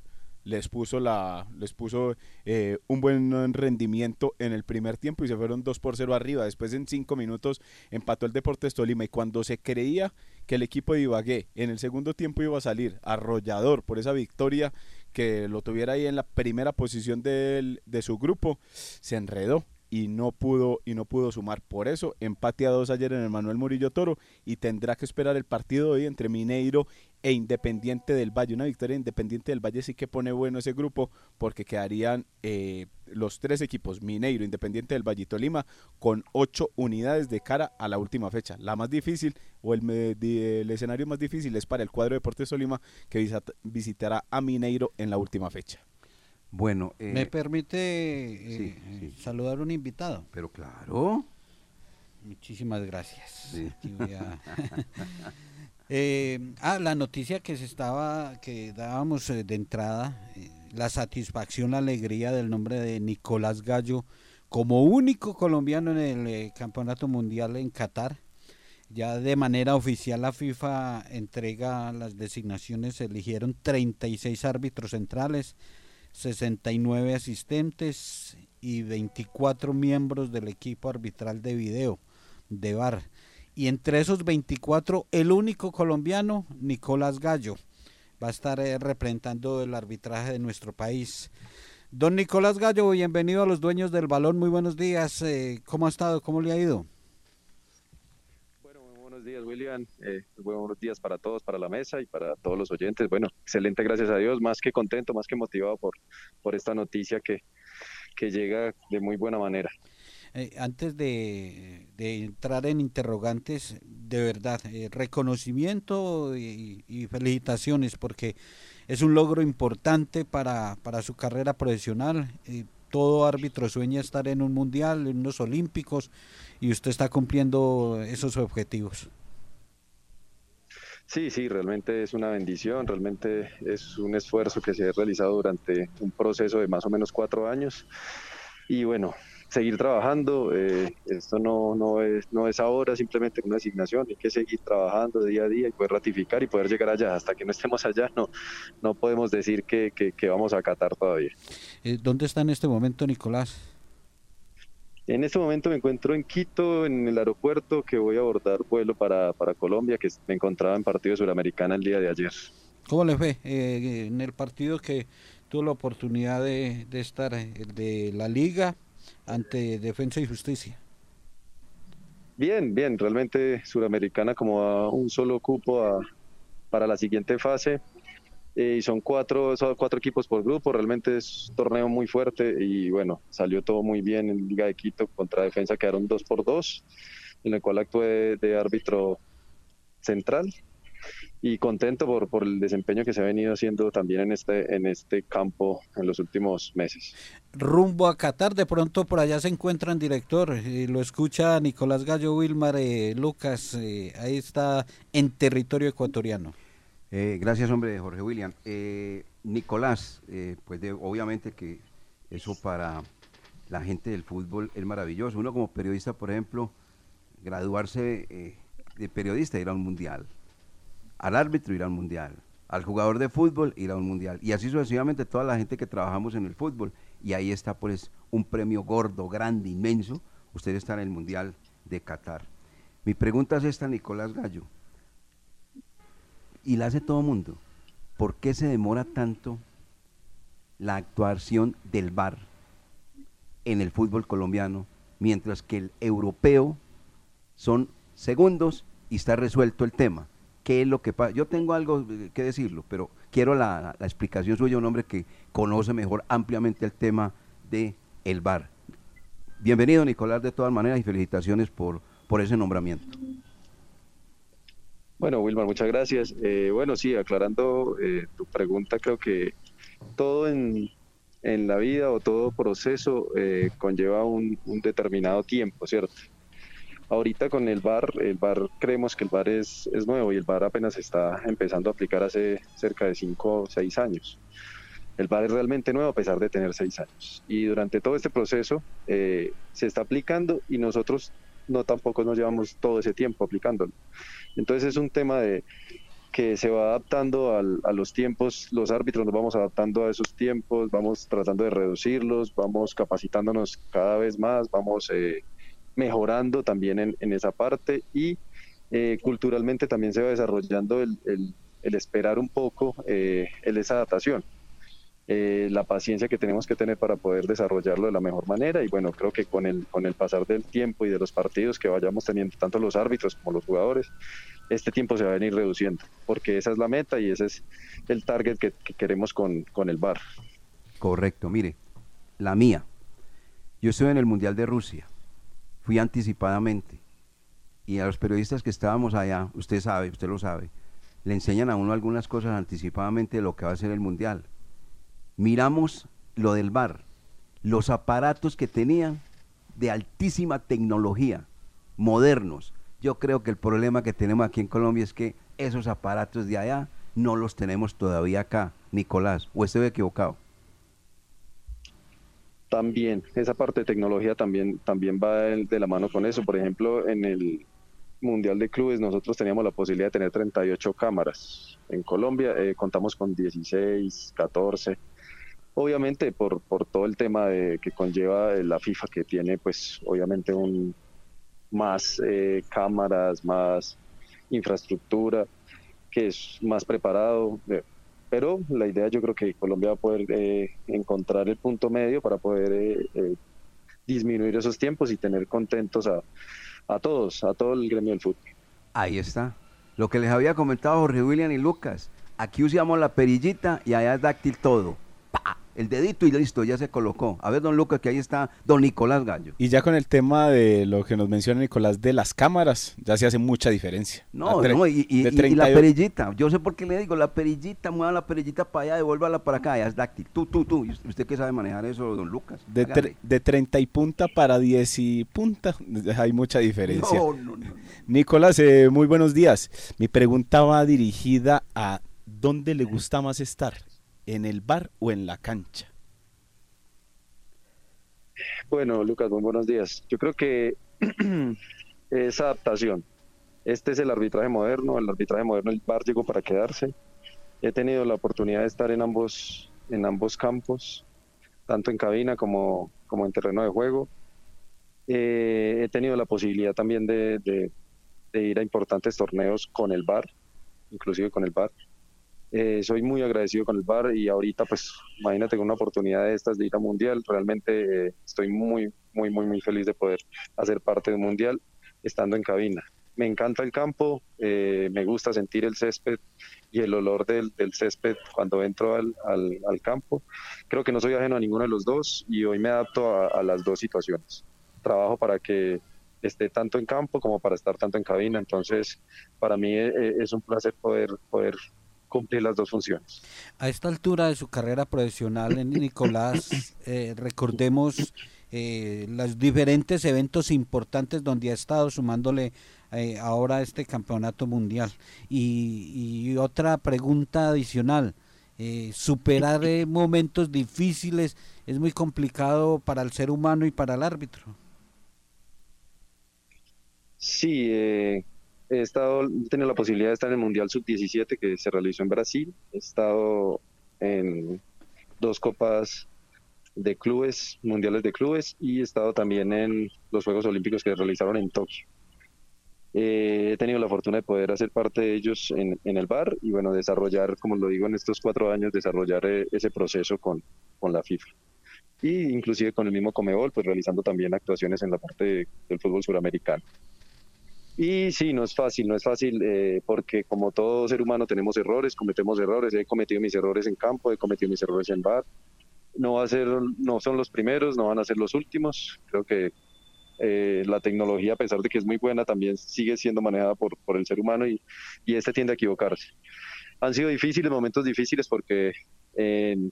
les puso, la, les puso eh, un buen rendimiento en el primer tiempo y se fueron 2 por 0 arriba. Después en 5 minutos empató el Deportes Tolima y cuando se creía que el equipo de Ibagué en el segundo tiempo iba a salir arrollador por esa victoria que lo tuviera ahí en la primera posición de su grupo, se enredó y no pudo y no pudo sumar. Por eso empate a dos ayer en el Manuel Murillo Toro y tendrá que esperar el partido de hoy entre Mineiro e Independiente del Valle. Una victoria de Independiente del Valle sí que pone bueno ese grupo porque quedarían eh, los tres equipos, Mineiro, Independiente del Valle y Tolima, con ocho unidades de cara a la última fecha. La más difícil o el, el escenario más difícil es para el cuadro Deportes Tolima que visita- visitará a Mineiro en la última fecha. Bueno, eh, ¿Me permite eh, sí, eh, saludar a un invitado? pero claro. Muchísimas gracias. Sí. A- Eh, ah, la noticia que se estaba, que dábamos eh, de entrada, eh, la satisfacción, la alegría del nombre de Nicolás Gallo como único colombiano en el Campeonato Mundial en Qatar. Ya de manera oficial la FIFA entrega las designaciones, se eligieron 36 árbitros centrales, 69 asistentes y 24 miembros del equipo arbitral de video, de VAR. Y entre esos 24, el único colombiano, Nicolás Gallo, va a estar eh, representando el arbitraje de nuestro país. Don Nicolás Gallo, bienvenido a los dueños del balón, muy buenos días. eh, ¿Cómo ha estado? ¿Cómo le ha ido? Días, William. Eh, buenos días para todos, para la mesa y para todos los oyentes. Bueno, excelente, gracias a Dios. Más que contento, más que motivado por, por esta noticia que, que llega de muy buena manera. Eh, antes de, de entrar en interrogantes, de verdad, eh, reconocimiento y, y felicitaciones porque es un logro importante para, para su carrera profesional. Todo árbitro sueña estar en un mundial, en unos olímpicos y usted está cumpliendo esos objetivos. Sí, sí, realmente es una bendición, realmente es un esfuerzo que se ha realizado durante un proceso de más o menos cuatro años. Y bueno, seguir trabajando, eh, esto no, no, es, no es ahora simplemente una asignación, hay que seguir trabajando día a día y poder ratificar y poder llegar allá. Hasta que no estemos allá, no, no podemos decir que, que, que vamos a acatar todavía. Eh, ¿Dónde está en este momento Nicolás? En este momento me encuentro en Quito, en el aeropuerto, que voy a abordar vuelo para, para Colombia, que me encontraba en partido de Suramericana el día de ayer. ¿Cómo le fue eh, en el partido que tuvo la oportunidad de, de estar, eh, el de la liga ante Defensa y Justicia? Bien, bien, realmente Suramericana como a un solo cupo a- para la siguiente fase. Eh, y son cuatro, son cuatro equipos por grupo, realmente es un torneo muy fuerte y bueno, salió todo muy bien en Liga de Quito contra Defensa, quedaron dos por dos. en el cual actué de árbitro central y contento por, por el desempeño que se ha venido haciendo también en este, en este campo en los últimos meses. Rumbo a Qatar, de pronto por allá se encuentran director, eh, lo escucha Nicolás Gallo Wilmar, eh, Lucas, eh, ahí está en territorio ecuatoriano. Gracias hombre Jorge William. Nicolás, pues obviamente que eso para la gente del fútbol es maravilloso. Uno como periodista, por ejemplo, graduarse de periodista, ir a un mundial al árbitro ir al mundial, al jugador de fútbol ir a un mundial. Y así sucesivamente toda la gente que trabajamos en el fútbol. Y ahí está pues un premio gordo, grande, inmenso. Usted está en el mundial de Qatar. Mi pregunta es esta, Nicolás Gallo. Y la hace todo mundo. ¿Por qué se demora tanto la actuación del VAR en el fútbol colombiano, mientras que el europeo son segundos y está resuelto el tema? qué es lo que pasa. Yo tengo algo eh, que decirlo, pero quiero la, explicación suya, un hombre que conoce mejor ampliamente el tema de el bar. Bienvenido, Nicolás, de todas maneras, y felicitaciones por, por ese nombramiento. Bueno, Wilmar, muchas gracias. Eh, bueno, sí, aclarando eh, tu pregunta, creo que todo en, en la vida o todo proceso conlleva un, un determinado tiempo, ¿cierto? Ahorita con el VAR, el VAR creemos que el VAR es, es nuevo y el VAR apenas está empezando a aplicar hace cerca de 5 o 6 años. El VAR es realmente nuevo a pesar de tener 6 años. Y durante todo este proceso eh, se está aplicando y nosotros no tampoco nos llevamos todo ese tiempo aplicándolo. Entonces es un tema de que se va adaptando a los tiempos, los árbitros nos vamos adaptando a esos tiempos, vamos tratando de reducirlos, vamos capacitándonos cada vez más, vamos eh, mejorando también en, esa parte y eh, culturalmente también se va desarrollando el, esperar un poco eh, el esa adaptación. Eh, la paciencia que tenemos que tener para poder desarrollarlo de la mejor manera y bueno, creo que con el, con el pasar del tiempo y de los partidos que vayamos teniendo, tanto los árbitros como los jugadores, este tiempo se va a venir reduciendo, porque esa es la meta y ese es el target que, que queremos con, con el VAR. Correcto, mire, la mía. Yo estoy en el Mundial de Rusia fui anticipadamente. Y a los periodistas que estábamos allá, usted sabe, usted lo sabe, le enseñan a uno algunas cosas anticipadamente de lo que va a ser el Mundial. Miramos lo del bar, los aparatos que tenían de altísima tecnología, modernos. Yo creo que el problema que tenemos aquí en Colombia es que esos aparatos de allá no los tenemos todavía acá, Nicolás, o estoy equivocado. También, esa parte de tecnología también, también va de, la mano con eso. Por ejemplo, en el Mundial de Clubes nosotros teníamos la posibilidad de tener 38 cámaras. En Colombia eh, contamos con 16, 14. Obviamente por, por todo el tema de, que conlleva la FIFA, que tiene pues obviamente un más eh, cámaras, más infraestructura, que es más preparado. Eh, pero la idea yo creo que Colombia va a poder eh, encontrar el punto medio para poder eh, eh, disminuir esos tiempos y tener contentos a, a todos, a todo el gremio del fútbol. Ahí está. Lo que les había comentado Jorge William y Lucas. Aquí usamos la perillita y allá es dáctil todo el dedito y listo, ya se colocó. A ver, don Lucas, que ahí está don Nicolás Gallo. Y ya con el tema de lo que nos menciona Nicolás de las cámaras, ya se hace mucha diferencia. No, no y, la perillita, yo sé por qué le digo, la perillita, mueva la perillita para allá, devuélvala para acá, ya es dáctil. Tú, tú, tú. ¿Usted qué sabe manejar eso, don Lucas? De, de 30 y punta para 10 y punta, hay mucha diferencia. No, no, no. Nicolás, eh, muy buenos días. Mi pregunta va dirigida a ¿dónde le gusta más estar? En el bar o en la cancha? Bueno, Lucas, muy buenos días. Yo creo que es adaptación. Este es el arbitraje moderno, el arbitraje moderno, el bar llegó para quedarse. He tenido la oportunidad de estar en ambos, en ambos campos, tanto en cabina como, como en terreno de juego. Eh, he tenido la posibilidad también de, de, ir a importantes torneos con el bar, inclusive con el bar. Eh, soy muy agradecido con el bar y ahorita pues imagínate con una oportunidad de estas de ir a mundial, realmente eh, estoy muy, muy, muy, muy feliz de poder hacer parte del mundial estando en cabina. Me encanta el campo, eh, me gusta sentir el césped y el olor del, del césped cuando entro al, al, al, campo. Creo que no soy ajeno a ninguno de los dos y hoy me adapto a, a las dos situaciones. Trabajo para que esté tanto en campo como para estar tanto en cabina. Entonces, para mí eh, eh, es un placer poder, poder cumplir las dos funciones. A esta altura de su carrera profesional, en Nicolás, eh, recordemos eh, los diferentes eventos importantes donde ha estado sumándole eh, ahora este campeonato mundial. Y, y otra pregunta adicional, eh, superar momentos difíciles es muy complicado para el ser humano y para el árbitro. Sí, eh, he estado, he tenido la posibilidad de estar en el Mundial Sub-17 que se realizó en Brasil. He estado en dos copas de clubes, mundiales de clubes, y he estado también en los Juegos Olímpicos que se realizaron en Tokio. Eh, he tenido la fortuna de poder hacer parte de ellos en, en el bar y bueno, desarrollar, como lo digo, en estos cuatro años, desarrollar eh, ese proceso con, con la FIFA. Y inclusive con el mismo Comebol, pues realizando también actuaciones en la parte de- del fútbol suramericano. Y sí, no es fácil, no es fácil eh, porque como todo ser humano tenemos errores, cometemos errores, he cometido mis errores en campo, he cometido mis errores en bar. No va a ser, no son los primeros, no van a ser los últimos. Creo que eh, la tecnología, a pesar de que es muy buena, también sigue siendo manejada por, por el ser humano y, y este tiende a equivocarse. Han sido difíciles, momentos difíciles porque en,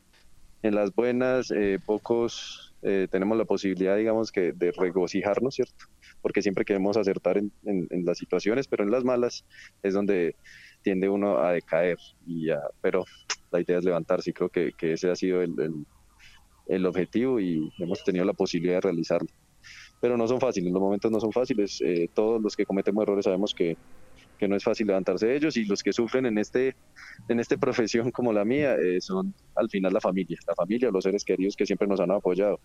en las buenas eh, pocos eh, tenemos la posibilidad, digamos, que de regocijarnos, ¿cierto? Porque siempre queremos acertar en, en- en las situaciones, pero en las malas es donde tiende uno a decaer. Y a- pero la idea es levantarse y creo que, que ese ha sido el, el- el objetivo y hemos tenido la posibilidad de realizarlo. Pero no son fáciles, los momentos no son fáciles. eh, todos los que cometemos errores sabemos que, que no es fácil levantarse de ellos y los que sufren en este en esta profesión como la mía eh, son al final la familia, la familia, los seres queridos que siempre nos han apoyado.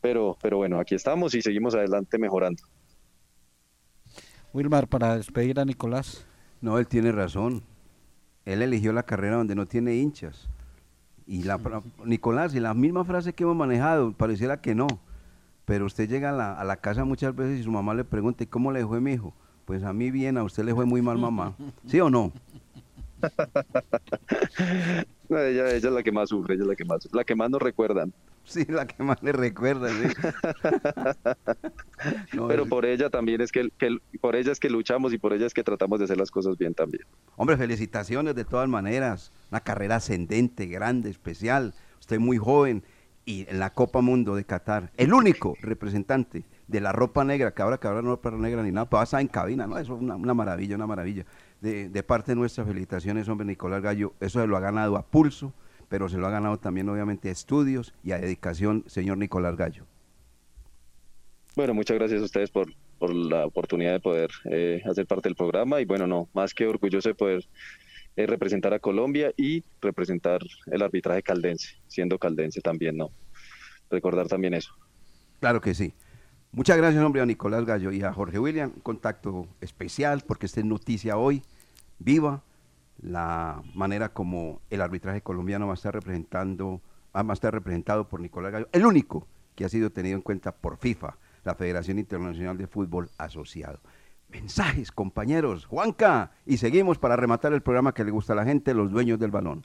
Pero, pero bueno, aquí estamos y seguimos adelante mejorando. Wilmar, para despedir a Nicolás. No, él tiene razón. Él eligió la carrera donde no tiene hinchas. Y la, Nicolás, y la misma frase que hemos manejado, pareciera que no. Pero usted llega a la, a la casa muchas veces y su mamá le pregunta, ¿y cómo le fue mi hijo? Pues a mí bien, a usted le fue muy mal mamá. ¿Sí o no? No, ella, ella es la que más sufre, ella es la que más, la que más nos recuerdan. Sí, la que más le recuerda, sí. No, Pero es- por ella también es que, que- por ella es que luchamos y por ella es que tratamos de hacer las cosas bien también. Hombre, felicitaciones de todas maneras. Una carrera ascendente, grande, especial. Usted muy joven y en la Copa Mundo de Qatar, el único representante de la ropa negra, que ahora que ahora no ropa negra ni nada, está en cabina, ¿no? Eso es una, una maravilla, una maravilla. De, de parte nuestra, felicitaciones, hombre, Nicolás Gallo. Eso se lo ha ganado a pulso, pero se lo ha ganado también, obviamente, a estudios y a dedicación, señor Nicolás Gallo. Bueno, muchas gracias a ustedes por, por la oportunidad de poder eh, hacer parte del programa y bueno, no, más que orgulloso de poder eh, representar a Colombia y representar el arbitraje caldense, siendo caldense también, ¿no? Recordar también eso. Claro que sí. Muchas gracias, hombre, a Nicolás Gallo y a Jorge William. Un contacto especial porque esta es noticia hoy, viva, la manera como el arbitraje colombiano va a estar representando, ah, va a estar representado por Nicolás Gallo, el único que ha sido tenido en cuenta por FIFA, la Federación Internacional de Fútbol Asociado. Mensajes, compañeros. Juanca, y seguimos para rematar el programa que le gusta a la gente, los dueños del balón.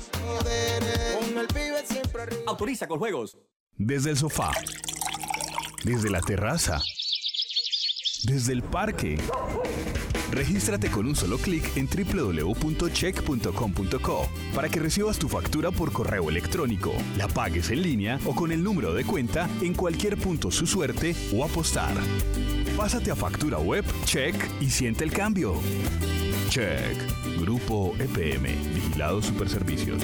Codere, con el pibe siempre arriba. Autoriza con juegos. Desde el sofá. Desde la terraza. Desde el parque. Regístrate con un solo clic en www.check.com.co para que recibas tu factura por correo electrónico, la pagues en línea o con el número de cuenta en cualquier punto su suerte o apostar. Pásate a factura web, check y siente el cambio. Check. Grupo EPM. Vigilado Superservicios.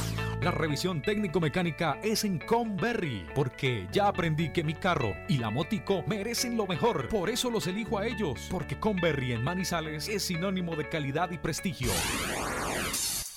La revisión técnico-mecánica es en Conberry, porque ya aprendí que mi carro y la motico merecen lo mejor. Por eso los elijo a ellos, porque Conberry en Manizales es sinónimo de calidad y prestigio.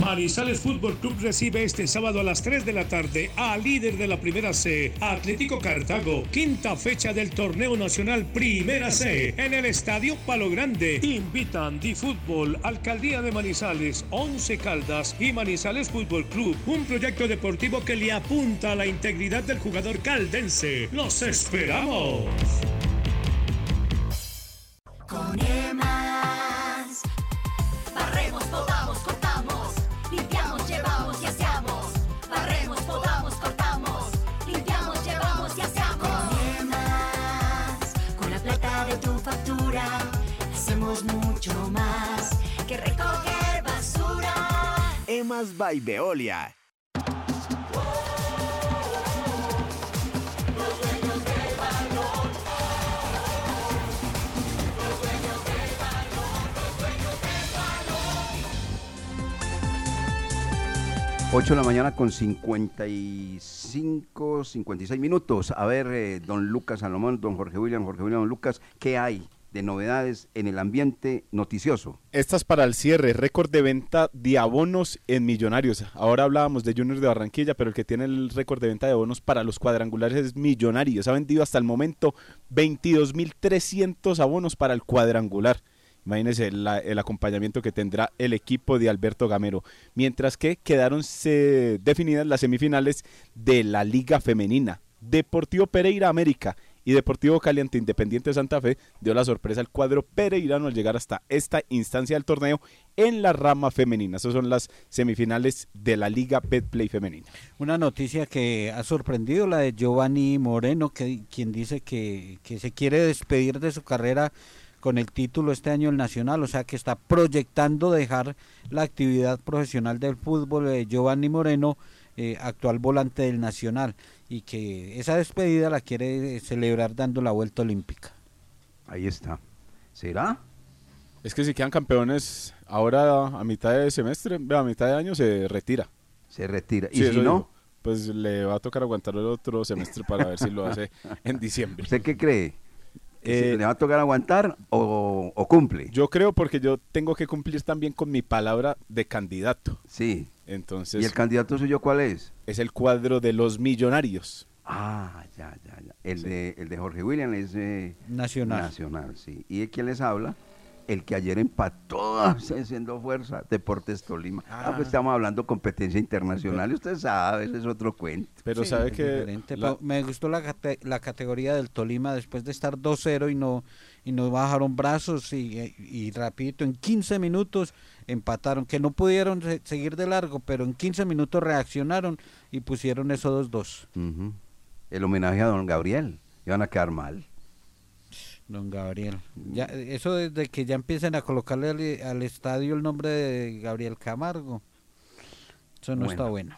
Manizales Fútbol Club recibe este sábado a las 3 de la tarde a líder de la Primera C, Atlético Cartago, quinta fecha del Torneo Nacional Primera C, en el Estadio Palo Grande. Invitan Di Fútbol, Alcaldía de Manizales, Once Caldas y Manizales Fútbol Club, un proyecto deportivo que le apunta a la integridad del jugador caldense. ¡Los esperamos! Con. Barremos, podamos, Hacemos mucho más que recoger basura. Emas by Veolia. Ocho de la mañana con 55, 56 minutos. A ver, eh, don Lucas Salomón, don Jorge William, Jorge William, don Lucas, ¿qué hay de novedades en el ambiente noticioso? Estas para el cierre, récord de venta de abonos en Millonarios. Ahora hablábamos de Junior de Barranquilla, pero el que tiene el récord de venta de abonos para los cuadrangulares es Millonarios. Ha vendido hasta el momento 22.300 abonos para el cuadrangular. Imagínense la- el acompañamiento que tendrá el equipo de Alberto Gamero. Mientras que quedaron definidas las semifinales de la Liga Femenina. Deportivo Pereira América y Deportivo Caliente Independiente Santa Fe dio la sorpresa al cuadro pereirano al llegar hasta esta instancia del torneo en la rama femenina. Esas son las semifinales de la Liga Betplay Femenina. Una noticia que ha sorprendido, la de Giovanni Moreno, que, quien dice que, que se quiere despedir de su carrera con el título este año el Nacional, o sea que está proyectando dejar la actividad profesional del fútbol de Giovanni Moreno, eh, actual volante del Nacional, y que esa despedida la quiere celebrar dando la vuelta olímpica. Ahí está. ¿Será? Es que si quedan campeones ahora a mitad de semestre, a mitad de año se retira. Se retira. ¿Y Sí, si no? digo. Pues le va a tocar aguantar el otro semestre para ver si lo hace en diciembre. ¿Usted qué cree? ¿Que Eh, ¿Le va a tocar aguantar o, o cumple? Yo creo porque yo tengo que cumplir también con mi palabra de candidato. Sí. Entonces. ¿Y el candidato suyo cuál es? Es el cuadro de los millonarios. Ah, ya, ya, ya. El, de, el de Jorge William es eh, Nacional. Nacional, sí. ¿Y de quién les habla? El que ayer empató haciendo fuerza, Deportes Tolima. Ah, pues estamos hablando competencia internacional y usted sabe, ese es otro cuento. Pero Sí, sabe que la- me gustó la, cate- la categoría del Tolima después de estar 2-0 y no y no bajaron brazos y, y rapidito en 15 minutos empataron, que no pudieron se- seguir de largo, pero en 15 minutos reaccionaron y pusieron esos 2-2. Ujú. El homenaje a don Gabriel. Iban a quedar mal. Don Gabriel. Ya, eso desde que ya empiecen a colocarle al, al estadio el nombre de Gabriel Camargo. Eso no Bueno. está bueno.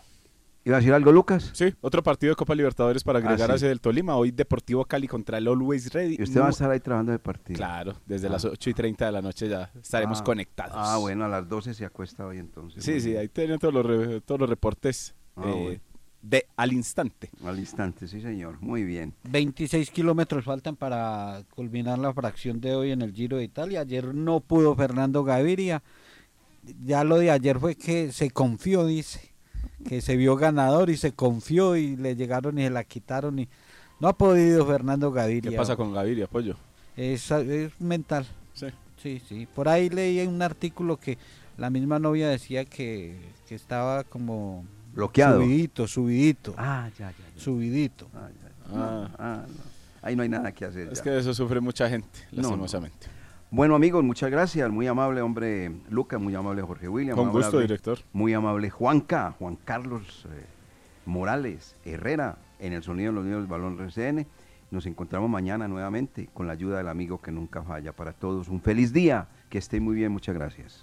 ¿Iba a decir algo, Lucas? Sí, otro partido de Copa Libertadores para agregar Ah, a sí. ese del Tolima. Hoy Deportivo Cali contra el Always Ready. Y usted va a estar ahí trabajando de partido. Claro, desde Ah. las 8 y 30 de la noche ya estaremos Ah, conectados. Ah, bueno, a las 12 se acuesta hoy entonces. Sí, sí, ahí tienen todos los, re- todos los reportes Ah, eh, bueno. De al instante. Al instante, sí señor, muy bien. 26 kilómetros faltan para culminar la fracción de hoy en el Giro de Italia. Ayer no pudo Fernando Gaviria. Ya lo de ayer fue que se confió, dice, que se vio ganador y se confió y le llegaron y se la quitaron y no ha podido Fernando Gaviria. ¿Qué pasa con Gaviria, pollo? Es, es mental. Sí. Sí, sí. Por ahí leí un artículo que la misma novia decía que, que estaba como Bloqueado. Subidito, subidito. Ah, ya, ya. ya. Subidito. Ah, ya, ya. Ah. Ah, no. Ahí no hay nada que hacer. Es ya. que de eso sufre mucha gente, No, no. lastimosamente. Bueno amigos, muchas gracias. Muy amable hombre Lucas, muy amable Jorge William. Con muy gusto, amable- director. Muy amable Juanca, Juan Carlos eh, Morales Herrera, en el sonido de los niños del balón RCN. Nos encontramos mañana nuevamente con la ayuda del amigo que nunca falla. Para todos un feliz día, que estén muy bien, muchas gracias.